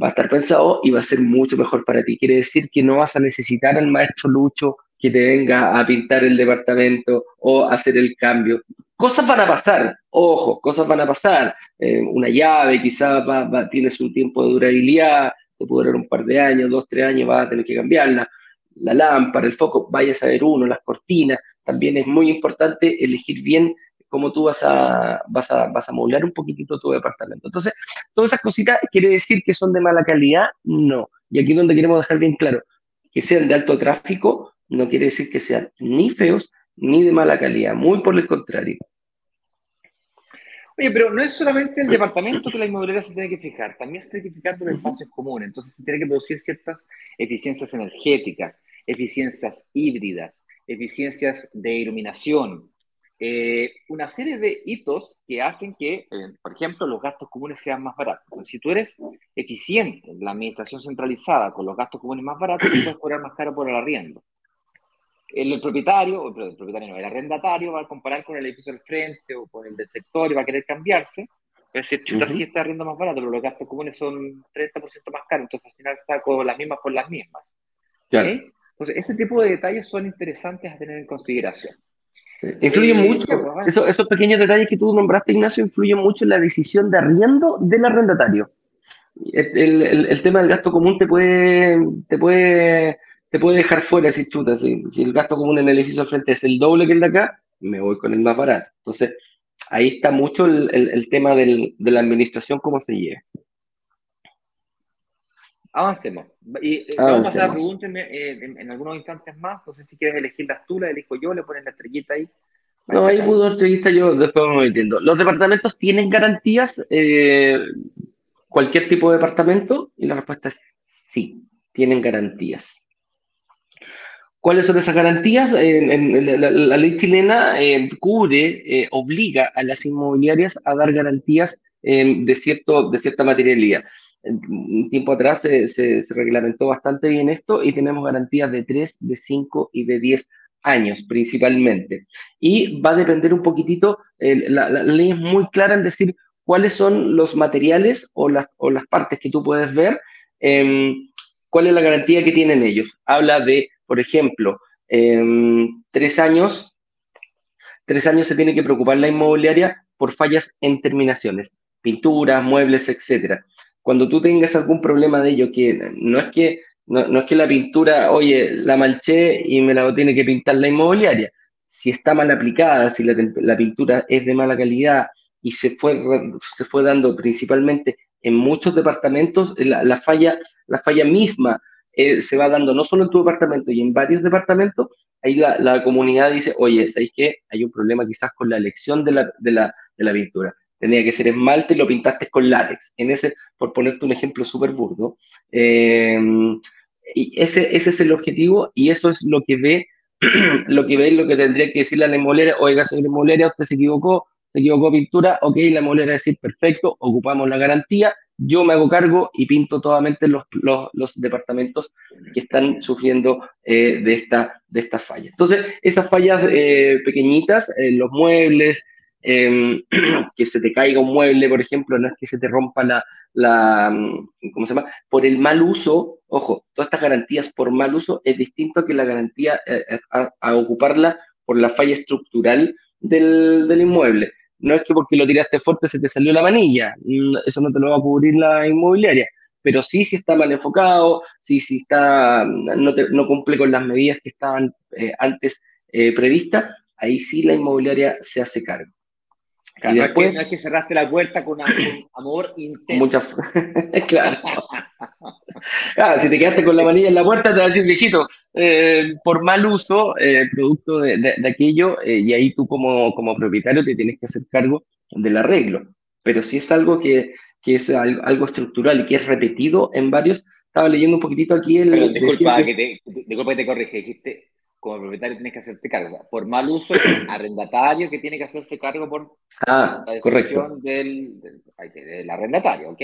va a estar pensado y va a ser mucho mejor para ti. Quiere decir que no vas a necesitar al maestro Lucho que te venga a pintar el departamento o hacer el cambio. Cosas van a pasar, ojo, cosas van a pasar. Eh, una llave quizás va, tienes un tiempo de durabilidad, te puede durar un par de años, dos, tres años, vas a tener que cambiarla. La lámpara, el foco, vayas a ver uno, las cortinas. También es muy importante elegir bien cómo tú vas a, vas a, vas a un poquitito tu departamento. Entonces, todas esas cositas, ¿quiere decir que son de mala calidad? No. Y aquí es donde queremos dejar bien claro, que sean de alto tráfico no quiere decir que sean ni feos ni de mala calidad, muy por el contrario. Oye, pero no es solamente el departamento que la inmobiliaria se tiene que fijar, también se tiene que fijar los espacios comunes. Entonces se tiene que producir ciertas eficiencias energéticas, eficiencias híbridas, eficiencias de iluminación, eh, una serie de hitos que hacen que, eh, por ejemplo, los gastos comunes sean más baratos. si tú eres eficiente en la administración centralizada con los gastos comunes más baratos, tú puedes cobrar más caro por el arriendo el, propietario, o el propietario no, el arrendatario va a comparar con el edificio del frente o con el del sector y va a querer cambiarse. pero si chuta, uh está arriendo más barato, pero los gastos comunes son 30% más caros, entonces al final saco las mismas por las mismas. Entonces, ese tipo de detalles son interesantes a tener en consideración. Influye mucho, esos pequeños detalles que tú nombraste, Ignacio, influyen mucho en la decisión de arriendo del arrendatario. El, el, el, tema del gasto común te puede, te puede te puede dejar fuera si chuta. Si, si el gasto común en el edificio al frente es el doble que el de acá, me voy con el más barato. Entonces, ahí está mucho el, el, tema del, de la administración, cómo se lleva. Avancemos. Y eh, vamos a hacer preguntas eh, en, algunos instantes más. No sé si quieres elegir las tú, la elijo yo, le pones la estrellita ahí. No, ahí pudo estrellita yo, después me entiendo. ¿Los departamentos tienen garantías? Eh, ¿Cualquier tipo de departamento? Y la respuesta es sí, tienen garantías. ¿Cuáles son esas garantías? la, ley chilena eh, cubre, eh, obliga a las inmobiliarias a dar garantías eh, de, cierto, de cierta materialidad. Un tiempo atrás se, reglamentó bastante bien esto y tenemos garantías de 3, de 5 y de 10 años principalmente. Y va a depender un poquitito, la, la, ley es muy clara en decir cuáles son los materiales o, o las partes que tú puedes ver, em, cuál es la garantía que tienen ellos. Habla de por ejemplo, tres años, tres años se tiene que preocupar la inmobiliaria por fallas en terminaciones, pinturas, muebles, etcétera. Cuando tú tengas algún problema de ello, que no es que no, es que la pintura, oye, la manché y me la tiene que pintar la inmobiliaria. Si está mal aplicada, si la, pintura es de mala calidad y se fue, se fue dando principalmente en muchos departamentos, la, falla, la falla misma eh, se va dando no solo en tu departamento y en varios departamentos, ahí la, comunidad dice, oye, ¿sabéis qué? Hay un problema quizás con la elección de la, de la, de la pintura. Tenía que ser esmalte y lo pintaste con látex. En ese, por ponerte un ejemplo súper burdo. Eh, y ese, ese es el objetivo y eso es lo que ve, lo que ve lo que tendría que decir la inmobiliaria, oiga, señor inmobiliaria, usted se equivocó, se equivocó pintura, ok, la inmobiliaria decir, perfecto, ocupamos la garantía, yo me hago cargo y pinto totalmente los, los, departamentos que están sufriendo eh, de, esta, de estas fallas. Entonces, esas fallas eh, pequeñitas, eh, los muebles, em, que se te caiga un mueble, por ejemplo, no es que se te rompa la, la, mm, ¿cómo se llama? Por el mal uso, ojo, todas estas garantías por mal uso es distinto que la garantía a, ocuparla por la falla estructural del, del inmueble no es que porque lo tiraste fuerte se te salió la manilla, eso no te lo va a cubrir la inmobiliaria, pero sí si está mal enfocado, sí si está, no, no cumple con las medidas que estaban eh, antes eh, previstas, ahí sí la inmobiliaria se hace cargo. Y después, no, es que, cerraste la puerta con amor intenso. Mucha, claro. Ah, si te quedaste con la manilla en la puerta, te va a decir, viejito, eh, por mal uso, eh, producto de, aquello, eh, y ahí tú como, como propietario te tienes que hacer cargo del arreglo. Pero si es algo que, que es algo, estructural y que es repetido en varios, estaba leyendo un poquitito aquí el... disculpa, que te, disculpa que te corrige, dijiste, como propietario tienes que hacerte cargo. Por mal uso, es arrendatario que tiene que hacerse cargo por ah, la correcto. Del, del, arrendatario, ¿ok?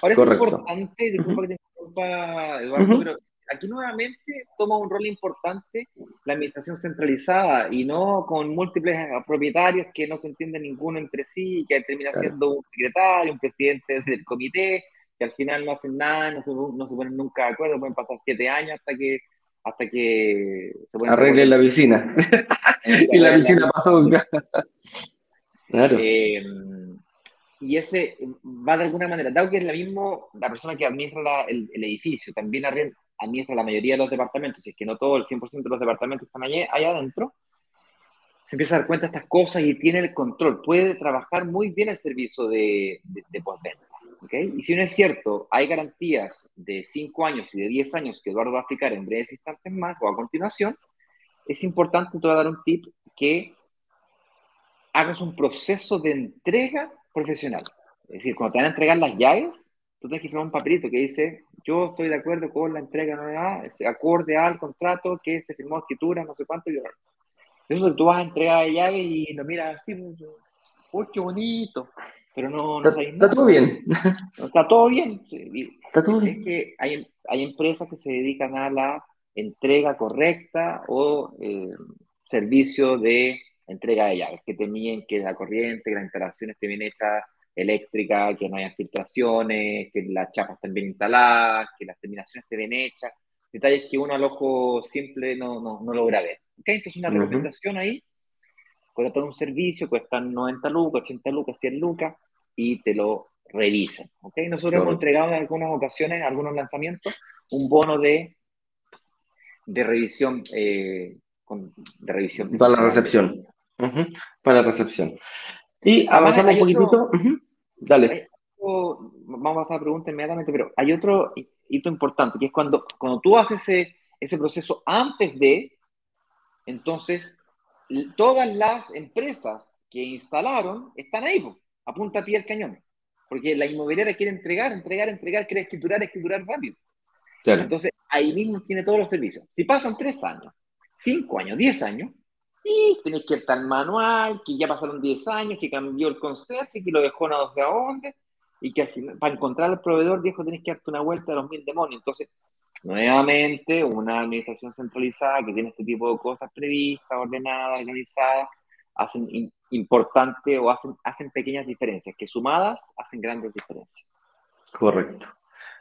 Ahora es importante, disculpa que te Eduardo, pero aquí nuevamente toma un rol importante la administración centralizada y no con múltiples propietarios que no se entienden ninguno entre sí, que termina siendo un secretario, un presidente del comité, que al final no hacen nada, no se, no se ponen nunca de acuerdo, pueden pasar siete años hasta que hasta que se Arregle la piscina. y la piscina pasó. claro. Em, y ese va de alguna manera, dado que es la misma, la persona que administra el, edificio, también administra la mayoría de los departamentos, y es que no todo el 100% de los departamentos están allá, allá adentro, se empieza a dar cuenta de estas cosas y tiene el control, puede trabajar muy bien el servicio de, de, de postventa. Y si no es cierto, hay garantías de 5 años y de 10 años que Eduardo va a explicar en breves instantes más o a continuación, es importante, a dar un tip, que hagas un proceso de entrega profesional. Es decir, cuando te van a entregar las llaves, tú tienes que firmar un papelito que dice, yo estoy de acuerdo con la entrega no acorde al contrato que se firmó escritura, no sé cuánto, y eso tú vas a entregar llaves y lo miras así, uy, qué bonito, pero no, no está, todo bien. está todo bien. Está todo bien. Es que hay, hay empresas que se dedican a la entrega correcta o eh, servicio de entrega de llaves, que te que la corriente, que las instalaciones estén bien hechas eléctrica, que no haya filtraciones, que las chapas estén bien instaladas, que las terminaciones estén bien hechas, detalles que uno al ojo simple no, no, no logra ver. ¿Okay? Entonces una recomendación ahí, contratar un servicio, cuestan 90 lucas, 80 lucas, 100 lucas, y te lo revisen. ¿okay? Nosotros hemos entregado en algunas ocasiones, algunos lanzamientos, un bono de, de revisión. Eh, de revisión para la recepción. Para la recepción. Y avanzamos un poquitito. Dale. vamos a hacer la pregunta inmediatamente, pero hay otro hito importante, que es cuando, cuando tú haces ese, ese proceso antes de, entonces, todas las empresas que instalaron están ahí, a punta pie del cañón. Porque la inmobiliaria quiere entregar, entregar, entregar, quiere escriturar, escriturar rápido. Entonces, ahí mismo tiene todos los servicios. Si pasan tres años, cinco años, diez años, y tenés que estar manual, que ya pasaron diez años, que cambió el conserje, que lo dejó no sé a dónde, y que al final, para encontrar al proveedor viejo tenés que darte una vuelta a los mil demonios. Entonces, nuevamente una administración centralizada que tiene este tipo de cosas previstas, ordenadas, organizadas, hacen importante o hacen, hacen pequeñas diferencias, que sumadas hacen grandes diferencias. Correcto,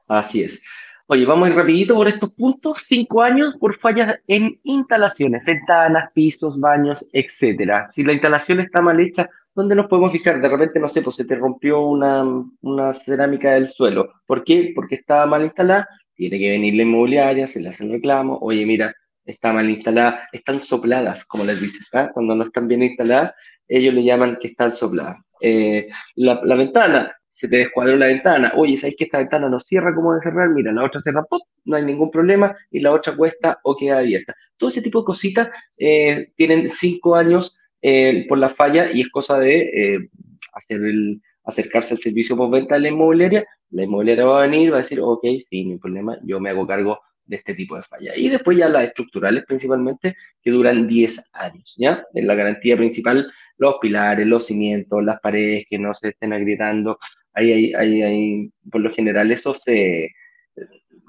así es. Oye, vamos a ir rapidito por estos puntos. Cinco años por fallas en instalaciones, ventanas, pisos, baños, etcétera. Si la instalación está mal hecha, ¿dónde nos podemos fijar? De repente, no sé, pues se te rompió una, una cerámica del suelo. ¿Por qué? Porque estaba mal instalada tiene que venir la inmobiliaria, se le hace el reclamo, oye, mira, está mal instalada, están sopladas, como les dicen, ¿ah? cuando no están bien instaladas, ellos le llaman que están sopladas. Eh, la, ventana, se te descuadró la ventana, oye, ¿sabes que esta ventana no cierra como de cerrar? Mira, la otra cierra, ¡pop! no hay ningún problema, y la otra cuesta o queda abierta. Todo ese tipo de cositas eh, tienen cinco años eh, por la falla y es cosa de hacer el, acercarse al servicio postventa de la inmobiliaria, la inmobiliaria va a venir, va a decir, ok, sí, hay problema, yo me hago cargo de este tipo de falla. Y después ya las estructurales principalmente, que duran 10 años, ¿ya? En la garantía principal, los pilares, los cimientos, las paredes que no se estén agrietando, ahí, ahí, ahí, por lo general eso se,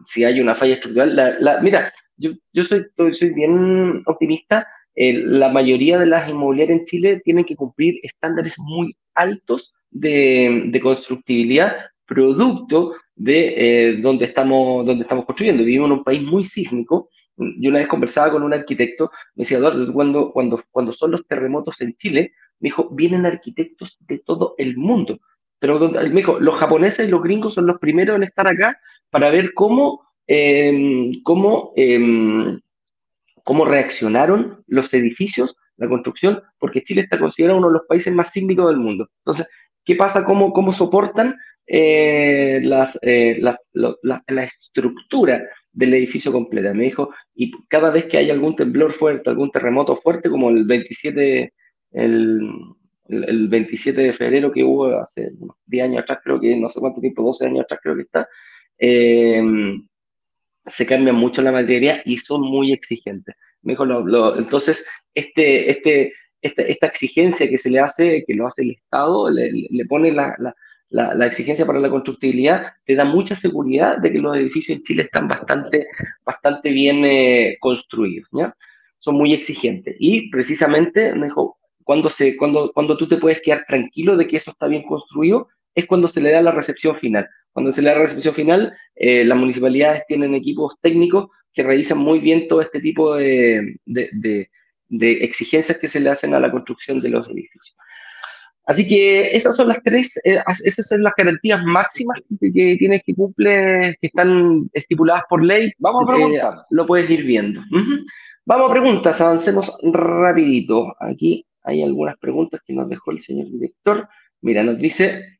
si hay una falla estructural, la, mira, yo, yo soy, soy bien optimista, la mayoría de las inmobiliarias en Chile tienen que cumplir estándares muy altos de, constructibilidad producto de eh, donde, estamos, donde estamos construyendo. Vivimos en un país muy sísmico. Yo una vez conversaba con un arquitecto, me decía, cuando, cuando, cuando son los terremotos en Chile, me dijo, vienen arquitectos de todo el mundo. Pero me dijo, los japoneses y los gringos son los primeros en estar acá para ver cómo, em, cómo, em, cómo reaccionaron los edificios, la construcción, porque Chile está considerado uno de los países más sísmicos del mundo. Entonces, ¿Qué pasa? ¿Cómo, cómo soportan eh, las, eh, la, la, estructura del edificio completa? Me dijo, y cada vez que hay algún temblor fuerte, algún terremoto fuerte, como el 27, el, el 27 de febrero que hubo hace 10 años atrás, creo que no sé cuánto tiempo, 12 años atrás creo que está, eh, se cambia mucho la materia y son muy exigentes. Me dijo, entonces, este, este, esta, exigencia que se le hace, que lo hace el Estado, le, pone la, la, exigencia para la constructibilidad, te da mucha seguridad de que los edificios en Chile están bastante, bastante bien eh, construidos, ¿ya? Son muy exigentes. Y precisamente, cuando, cuando, cuando tú te puedes quedar tranquilo de que eso está bien construido, es cuando se le da la recepción final. Cuando se le da la recepción final, eh, las municipalidades tienen equipos técnicos que revisan muy bien todo este tipo de, de exigencias que se le hacen a la construcción de los edificios. Así que esas son las tres, eh, esas son las garantías máximas que, tienes que cumple, que están estipuladas por ley. Vamos a eh, preguntar. lo puedes ir viendo. Vamos a preguntas, avancemos rapidito. Aquí hay algunas preguntas que nos dejó el señor director. Mira, nos dice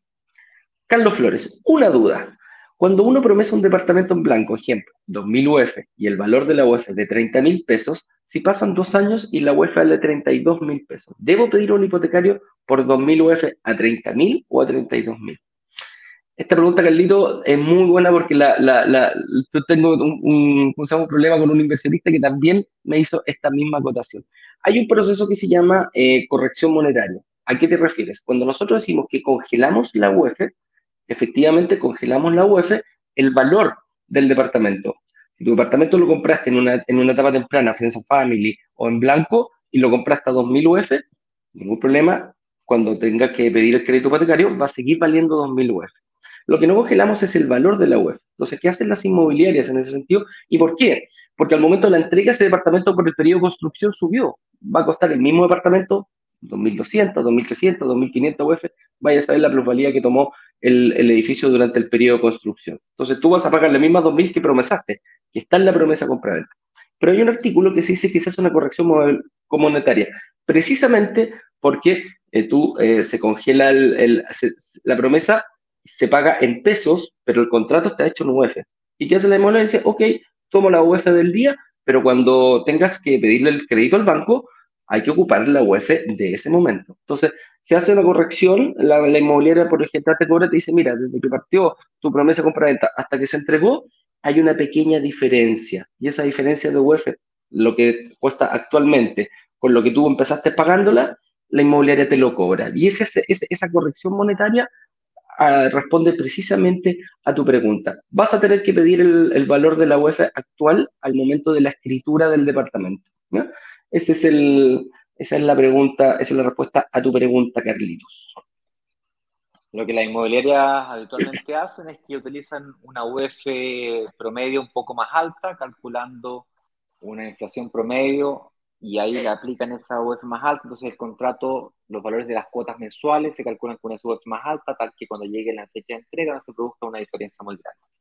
Carlos Flores, una duda. Cuando uno promesa un departamento en blanco, ejemplo, 2.000 UF, y el valor de la UF de 30.000 pesos, si pasan dos años y la UF es de 32.000 pesos, ¿debo pedir un hipotecario por 2.000 UF a 30.000 o a 32.000? Esta pregunta, Carlito, es muy buena porque la, la, yo tengo un, problema con un inversionista que también me hizo esta misma acotación. Hay un proceso que se llama eh, corrección monetaria. ¿A qué te refieres? Cuando nosotros decimos que congelamos la UF, efectivamente congelamos la UF, el valor del departamento. Si tu departamento lo compraste en una, en una etapa temprana, Friends Family o en blanco, y lo compraste a 2.000 UF, ningún problema, cuando tengas que pedir el crédito hipotecario, va a seguir valiendo 2.000 UF. Lo que no congelamos es el valor de la UF. Entonces, ¿qué hacen las inmobiliarias en ese sentido? ¿Y por qué? Porque al momento de la entrega, ese departamento por el periodo de construcción subió. Va a costar el mismo departamento 2.200, 2.300, 2.500 UF, vaya a saber la plusvalía que tomó el, edificio durante el periodo de construcción. Entonces tú vas a pagar la misma 2.000 que promesaste, que está en la promesa compraventa. Pero hay un artículo que se dice que se hace una corrección monetaria, precisamente porque eh, tú eh, se congela la promesa, se paga en pesos, pero el contrato está hecho en UF. ¿Y qué hace la inmobiliaria? Dice, ok, tomo la UF del día, pero cuando tengas que pedirle el crédito al banco, hay que ocupar la UF de ese momento. Entonces, se hace una corrección, la, inmobiliaria, por ejemplo, te cobra, te dice, mira, desde que partió tu promesa de compra-venta hasta que se entregó, hay una pequeña diferencia. Y esa diferencia de UF, lo que cuesta actualmente con lo que tú empezaste pagándola, la inmobiliaria te lo cobra. Y esa, esa corrección monetaria ah, responde precisamente a tu pregunta. Vas a tener que pedir el, valor de la UF actual al momento de la escritura del departamento. ¿no? Ese es el, esa es la pregunta, esa es la respuesta a tu pregunta, Carlitos. Lo que las inmobiliarias habitualmente hacen es que utilizan una UF promedio un poco más alta, calculando una inflación promedio y ahí le aplican esa UF más alta, entonces el contrato, los valores de las cuotas mensuales se calculan con esa UF más alta, tal que cuando llegue la fecha de entrega no se produzca una diferencia muy grande.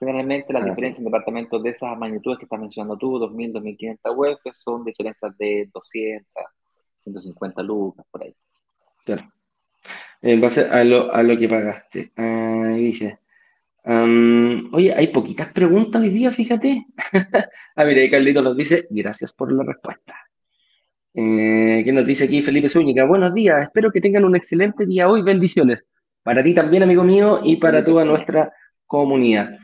Generalmente las diferencias en departamentos de esas magnitudes que estás mencionando tú, 2.000, 2.500 UF, son diferencias de 200, 150 lucas, por ahí. Claro. En base a lo, a lo que pagaste. Ahí dice. oye, hay poquitas preguntas hoy día, fíjate. ah, mira, ahí Carlito nos dice, gracias por la respuesta. Eh, ¿Qué nos dice aquí Felipe Zúñiga? Buenos días, espero que tengan un excelente día hoy. Bendiciones. Para ti también, amigo mío, y para toda nuestra comunidad.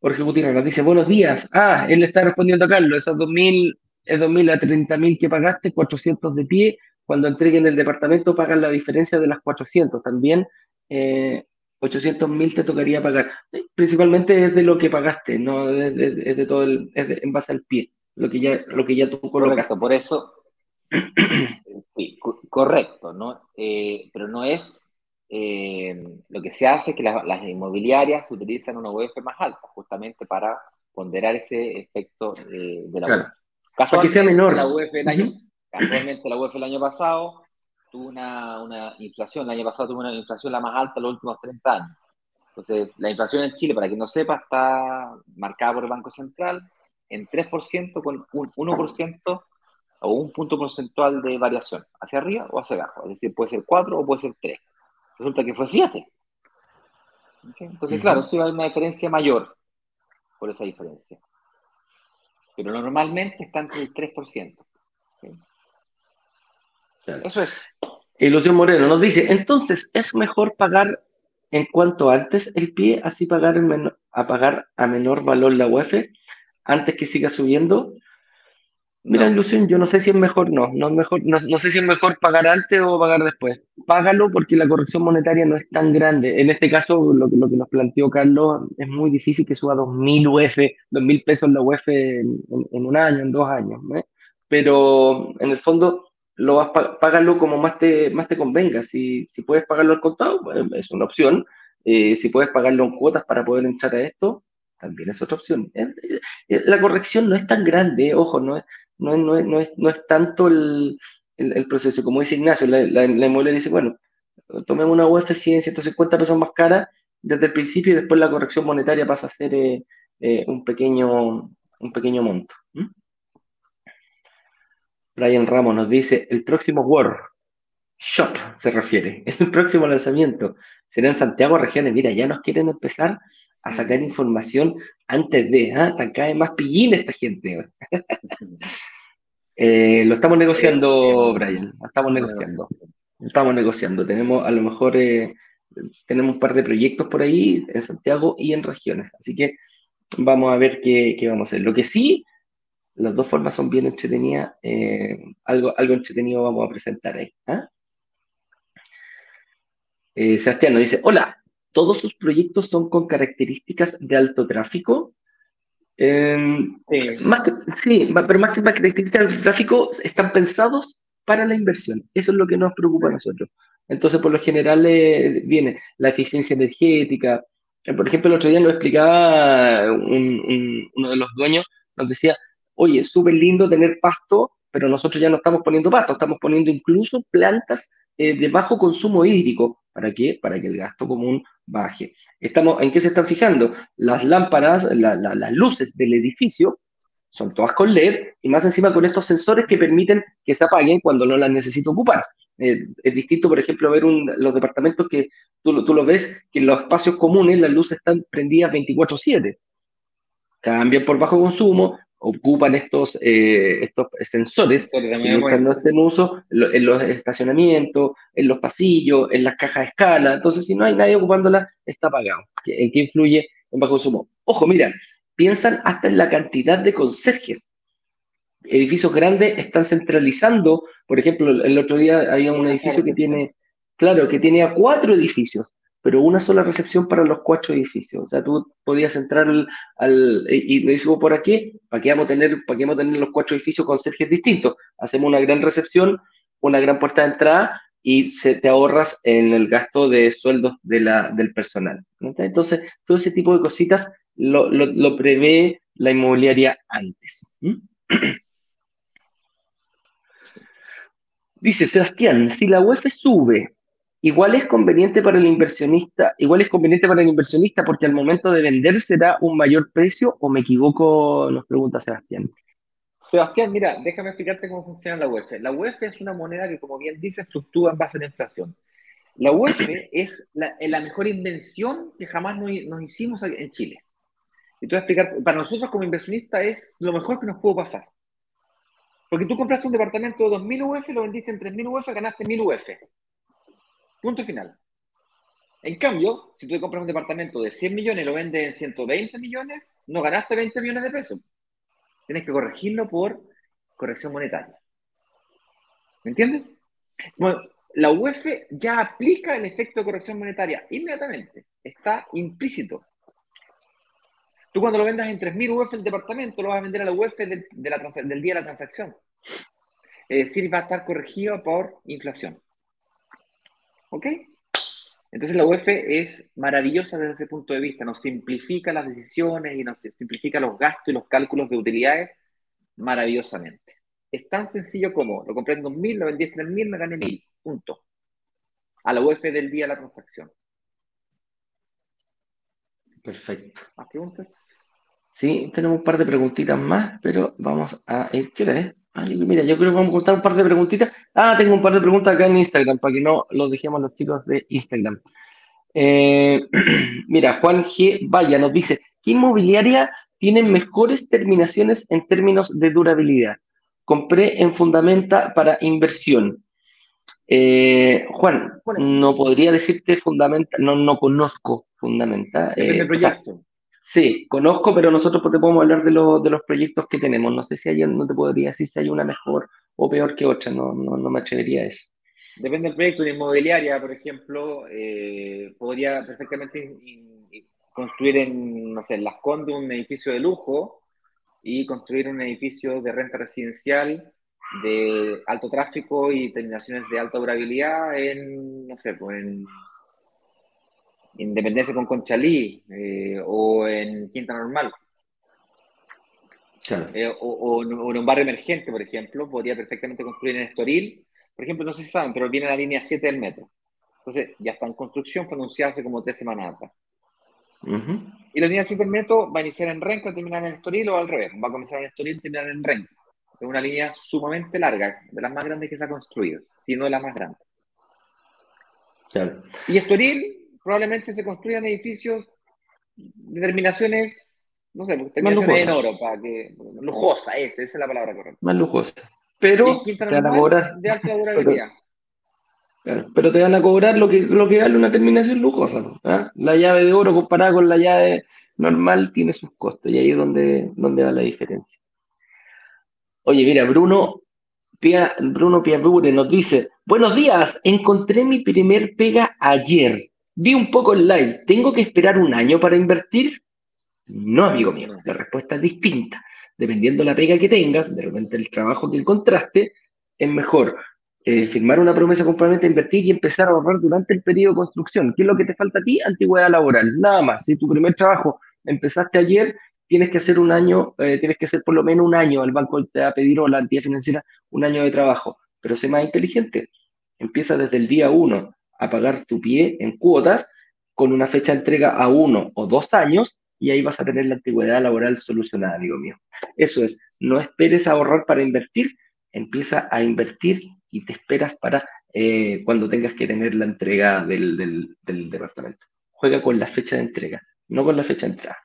Jorge Gutiérrez nos dice, buenos días. Ah, él le está respondiendo a Carlos, esos 2.000, es 2.000 a 30.000 que pagaste, 400 de pie, cuando entreguen el departamento pagan la diferencia de las 400. También eh, 800.000 te tocaría pagar. Principalmente es de lo que pagaste, no es de, todo el, es en base al pie, lo que ya, lo que ya tú colocas. Correcto, por eso, sí, correcto, ¿no? Eh, pero no es eh, lo que se hace es que las inmobiliarias utilizan una UF más alta, justamente para ponderar ese efecto eh, de la claro. Casualmente, que sea menor. La UF el año, casualmente la UF el año pasado tuvo una, una, inflación, el año pasado tuvo una inflación la más alta en los últimos 30 años. Entonces, la inflación en Chile, para quien no sepa, está marcada por el Banco Central en 3% con un 1% o un punto porcentual de variación, hacia arriba o hacia abajo. Es decir, puede ser 4 o puede ser 3 resulta que fue 7. Entonces, claro, sí hay una diferencia mayor por esa diferencia. Pero normalmente está entre el 3%. Eso es. Ilusión Moreno nos dice, entonces, ¿es mejor pagar en cuanto antes el pie, así pagar, a pagar a menor valor la UF, antes que siga subiendo? Mira, Ilusión, yo no sé si es mejor, no, no, es mejor, no, sé si es mejor pagar antes o pagar después. Págalo porque la corrección monetaria no es tan grande. En este caso, lo, lo que nos planteó Carlos, es muy difícil que suba 2.000 UF, 2.000 pesos la UF en, un año, en dos años. Pero en el fondo, lo vas págalo como más te, más te convenga. Si, si puedes pagarlo al contado, es una opción. Eh, si puedes pagarlo en cuotas para poder entrar a esto, también es otra opción. Eh, eh, la corrección no es tan grande, ojo, no es, no no no es, no es tanto el, el, proceso. Como dice Ignacio, la, la, inmobiliaria dice, bueno, tomemos una UF 100, 150 pesos más cara desde el principio y después la corrección monetaria pasa a ser un, pequeño, un pequeño monto. Brian Ramos nos dice, el próximo Word Shop se refiere, el próximo lanzamiento será en Santiago Regiones. Mira, ya nos quieren empezar a sacar información antes de, ¿ah? Acá más pillín esta gente. Eh, lo estamos negociando, Brian, estamos negociando. Estamos negociando. Tenemos, a lo mejor, eh, tenemos un par de proyectos por ahí en Santiago y en regiones. Así que vamos a ver qué, qué vamos a hacer. Lo que sí las dos formas son bien entretenidas. Eh, algo, algo entretenido vamos a presentar ahí. ¿ah? Eh, Sebastián nos dice, hola, ¿todos sus proyectos son con características de alto tráfico? Em, sí, pero más que características de alto tráfico, están pensados para la inversión. Eso es lo que nos preocupa a nosotros. Entonces, por lo general, eh, viene la eficiencia energética. Por ejemplo, el otro día nos explicaba uno de los dueños, nos decía, oye, súper lindo tener pasto, pero nosotros ya no estamos poniendo pasto, estamos poniendo incluso plantas eh, de bajo consumo hídrico. ¿Para qué? Para que el gasto común baje. Estamos, ¿En qué se están fijando? Las lámparas, las luces del edificio son todas con LED y más encima con estos sensores que permiten que se apaguen cuando no las necesito ocupar. Eh, es distinto, por ejemplo, ver los departamentos que tú, tú lo ves, que en los espacios comunes las luces están prendidas 24/7. Cambian por bajo consumo, ocupan estos, eh, estos sensores que muestran no estén en uso en los estacionamientos, en los pasillos, en las cajas de escala. Entonces, si no hay nadie ocupándola, está apagado. ¿En qué influye en bajo consumo? Ojo, mira, piensan hasta en la cantidad de conserjes. Edificios grandes están centralizando, por ejemplo, el otro día había un edificio que tiene, claro, que tenía cuatro edificios pero una sola recepción para los cuatro edificios. O sea, tú podías entrar al, y me dijo, ¿por aquí? ¿Para qué vamos a tener, para qué vamos a tener los cuatro edificios con sergio distintos? Hacemos una gran recepción, una gran puerta de entrada y se te ahorras en el gasto de sueldos de la, del personal. Entonces, todo ese tipo de cositas lo, lo, prevé la inmobiliaria antes. Dice Sebastián, si la UEF sube igual es conveniente para el inversionista, igual es conveniente para el inversionista porque al momento de vender será un mayor precio o me equivoco, nos pregunta Sebastián. Sebastián, mira, déjame explicarte cómo funciona la UEF. La UEF es una moneda que, como bien dice, fluctúa en base a la inflación. La UEF es la, mejor invención que jamás nos, hicimos en Chile. Y te voy a explicar, para nosotros como inversionista es lo mejor que nos pudo pasar. Porque tú compraste un departamento de 2.000 UF, lo vendiste en 3.000 UF, ganaste 1.000 UF. Punto final. En cambio, si tú compras un departamento de 100 millones y lo vendes en 120 millones, no ganaste 20 millones de pesos. Tienes que corregirlo por corrección monetaria. ¿Me entiendes? Bueno, la UEF ya aplica el efecto de corrección monetaria inmediatamente. Está implícito. Tú cuando lo vendas en 3.000 UF el departamento, lo vas a vender a la UEF del, del día de la transacción. Es decir, va a estar corregido por inflación. ¿Ok? Entonces la UEF es maravillosa desde ese punto de vista, nos simplifica las decisiones y nos simplifica los gastos y los cálculos de utilidades maravillosamente. Es tan sencillo como, lo compré en 2.000, lo vendí en 3.000, me gané 1.000, punto. A la UEF del día de la transacción. Perfecto. ¿Más preguntas? Sí, tenemos un par de preguntitas más, pero vamos a... ¿Qué hora es? Mira, yo creo que vamos a contar un par de preguntitas. Ah, tengo un par de preguntas acá en Instagram, para que no los dejemos los chicos de Instagram. Eh, mira, Juan G. Vaya nos dice, ¿qué inmobiliaria tiene mejores terminaciones en términos de durabilidad? Compré en Fundamenta para inversión. Eh, Juan, no podría decirte Fundamenta, no, no conozco Fundamenta. Eh, proyecto. Sí, conozco, pero nosotros te podemos hablar de, de los proyectos que tenemos. No sé si hay, no te podría decir si hay una mejor o peor que otra, no, no, me atrevería a eso. Depende del proyecto. Una inmobiliaria, por ejemplo, eh, podría perfectamente construir en, no sé, en Las Condes un edificio de lujo y construir un edificio de renta residencial de alto tráfico y terminaciones de alta durabilidad en, no sé, pues en Independencia con Conchalí eh, o en Quinta Normal. Eh, o, en un barrio emergente, por ejemplo, podría perfectamente construir en Estoril. Por ejemplo, no sé si saben, pero viene la línea 7 del metro. Entonces, ya está en construcción, fue anunciado hace como tres semanas atrás. Y la línea 7 del metro va a iniciar en Renca, terminar en Estoril o al revés. Va a comenzar en Estoril y terminar en Renca. Es una línea sumamente larga, de las más grandes que se ha construido, si no la más grande. Y Estoril probablemente se construyan edificios de terminaciones, no sé, terminaciones en oro, para que, lujosa, esa, esa es la palabra correcta. Más lujosa. Pero te van a cobrar. De alta durabilidad. Pero, te van a cobrar lo que, lo que vale una terminación lujosa. ¿ah? La llave de oro comparada con la llave normal tiene sus costos y ahí es donde, donde va la diferencia. Oye, mira, Bruno Pia, Bruno Piavure nos dice, buenos días, encontré mi primer pega ayer. Vi un poco el live, ¿tengo que esperar un año para invertir? No, amigo mío, la respuesta es distinta. Dependiendo de la pega que tengas, de repente el trabajo que encontraste, es mejor eh, firmar una promesa completamente invertir y empezar a ahorrar durante el periodo de construcción. ¿Qué es lo que te falta a ti? Antigüedad laboral. Nada más. Si tu primer trabajo empezaste ayer, tienes que hacer un año, eh, tienes que hacer por lo menos un año, el banco te va a pedir o la entidad financiera un año de trabajo, pero sé más inteligente. Empieza desde el día uno a pagar tu pie en cuotas con una fecha de entrega a uno o dos años y ahí vas a tener la antigüedad laboral solucionada, amigo mío. Eso es, no esperes ahorrar para invertir, empieza a invertir y te esperas para eh, cuando tengas que tener la entrega del, del departamento. Juega con la fecha de entrega, no con la fecha de entrada.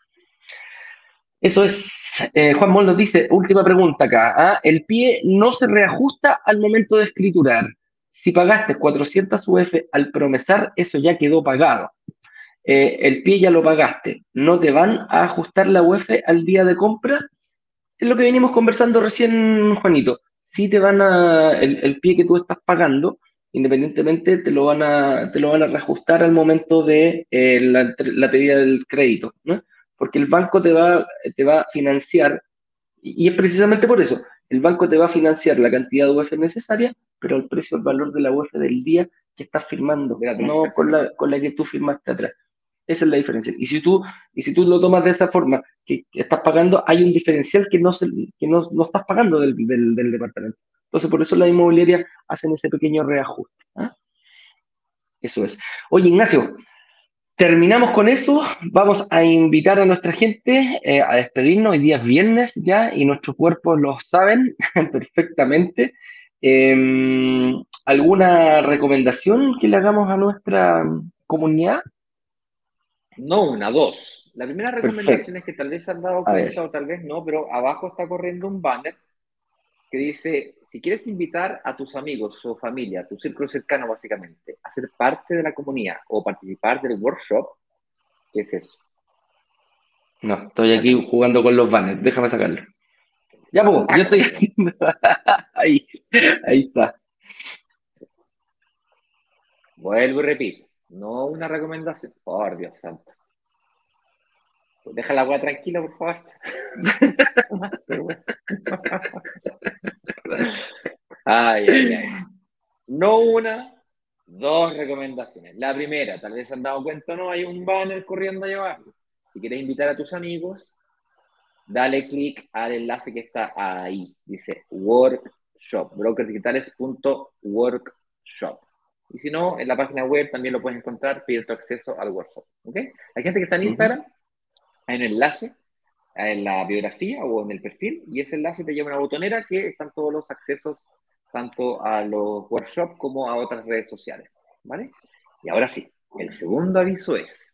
Eso es, eh, Juan Moll nos dice, última pregunta acá, ¿ah? el pie no se reajusta al momento de escriturar. Si pagaste 400 UF al promesar, eso ya quedó pagado. Eh, el pie ya lo pagaste, ¿no te van a ajustar la UF al día de compra? Es lo que venimos conversando recién, Juanito. Si te van a, el, pie que tú estás pagando, independientemente te lo van a, te lo van a reajustar al momento de eh, la, la pedida del crédito. ¿no? porque el banco te va, te va a financiar, y, es precisamente por eso, el banco te va a financiar la cantidad de UF necesaria, pero el precio, el valor de la UF del día que estás firmando, no con la, con la que tú firmaste atrás. Esa es la diferencia. Y si tú, y si tú lo tomas de esa forma, que estás pagando, hay un diferencial que no, se, que no, no estás pagando del, del, del, departamento. Entonces, por eso las inmobiliarias hacen ese pequeño reajuste. ¿ah? Eso es. Oye, Ignacio, Terminamos con eso. Vamos a invitar a nuestra gente eh, a despedirnos. Hoy día es viernes ya y nuestros cuerpos lo saben perfectamente. Em, ¿Alguna recomendación que le hagamos a nuestra comunidad? No, una, dos. La primera recomendación es que tal vez han dado cuenta o tal vez no, pero abajo está corriendo un banner que dice, si quieres invitar a tus amigos o familia, a tu círculo cercano básicamente, a ser parte de la comunidad o participar del workshop, ¿qué es eso? No, estoy aquí jugando con los banners, déjame sacarlo. Ya, pues, yo estoy haciendo. ahí, ahí está. Vuelvo y repito, no una recomendación. Por Dios santo. Deja la agua tranquila, por favor. ay, ay, ay. No una, dos recomendaciones. La primera, tal vez se han dado cuenta no, hay un banner corriendo allá abajo. Si quieres invitar a tus amigos, dale clic al enlace que está ahí. Dice Workshop, brokersdigitales.workshop. Y si no, en la página web también lo puedes encontrar, pedir tu acceso al workshop. ¿Ok? Hay gente que está en Instagram, hay un enlace en la biografía o en el perfil y ese enlace te lleva a una botonera que están todos los accesos tanto a los workshops como a otras redes sociales. ¿Vale? Y ahora sí, el segundo aviso es,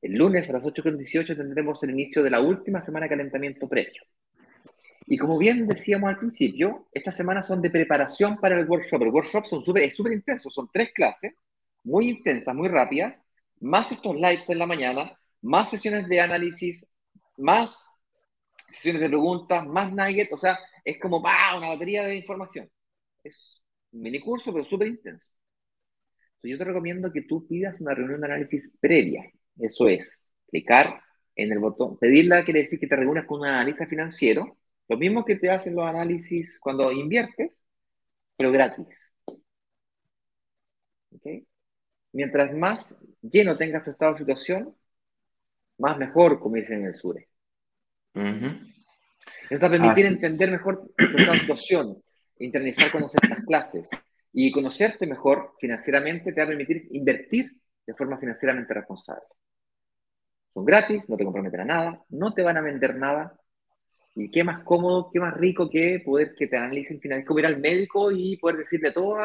el lunes a las 8.18 tendremos el inicio de la última semana de calentamiento previo. Y como bien decíamos al principio, estas semanas son de preparación para el workshop. El workshop son super, es súper intenso, son tres clases, muy intensas, muy rápidas, más estos lives en la mañana, más sesiones de análisis, más sesiones de preguntas, más nuggets, o sea, es como una batería de información. Es un mini curso, pero súper intenso. Entonces, yo te recomiendo que tú pidas una reunión de análisis previa. Eso es, clicar en el botón, pedirla quiere decir que te reúnas con un analista financiero, lo mismo que te hacen los análisis cuando inviertes, pero gratis. ¿Ok? mientras más lleno tengas tu estado de situación, más mejor, como dicen en el sur. Esto va a permitir entender mejor de situación, internalizar, conocer las clases y conocerte mejor financieramente te va a permitir invertir de forma financieramente responsable. Son gratis, no te comprometen a nada, no te van a vender nada. Y qué más cómodo, qué más rico que poder que te analicen como ir al médico y poder decirle todo,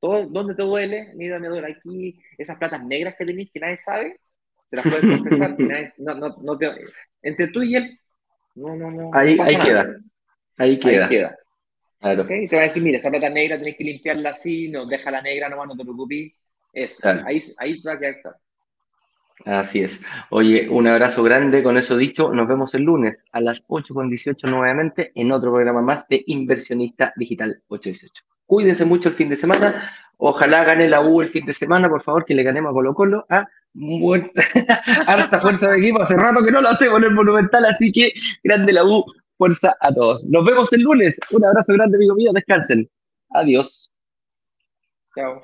todo dónde te duele, mira, me duele aquí, esas platas negras que tenés que nadie sabe, te las puedes confesar, no, no, no te, entre tú y él, no, no, no. Ahí, ahí queda. Ahí queda. Ahí queda. Claro. ¿Okay? Te va a decir, mira, esa plata negra tenés que limpiarla así, no, déjala negra nomás, no te preocupes. Eso, ahí, ahí va a quedar Así es. Oye, un abrazo grande. Con eso dicho, nos vemos el lunes a las 8.18 nuevamente en otro programa más de Inversionista Digital 818. Cuídense mucho el fin de semana. Ojalá gane la U el fin de semana, por favor, que le ganemos a Colo Colo. ¿ah? Harta fuerza de equipo. Hace rato que no lo hacemos en el Monumental, así que grande la U fuerza a todos. Nos vemos el lunes. Un abrazo grande, amigo mío. Descansen. Adiós. Chao.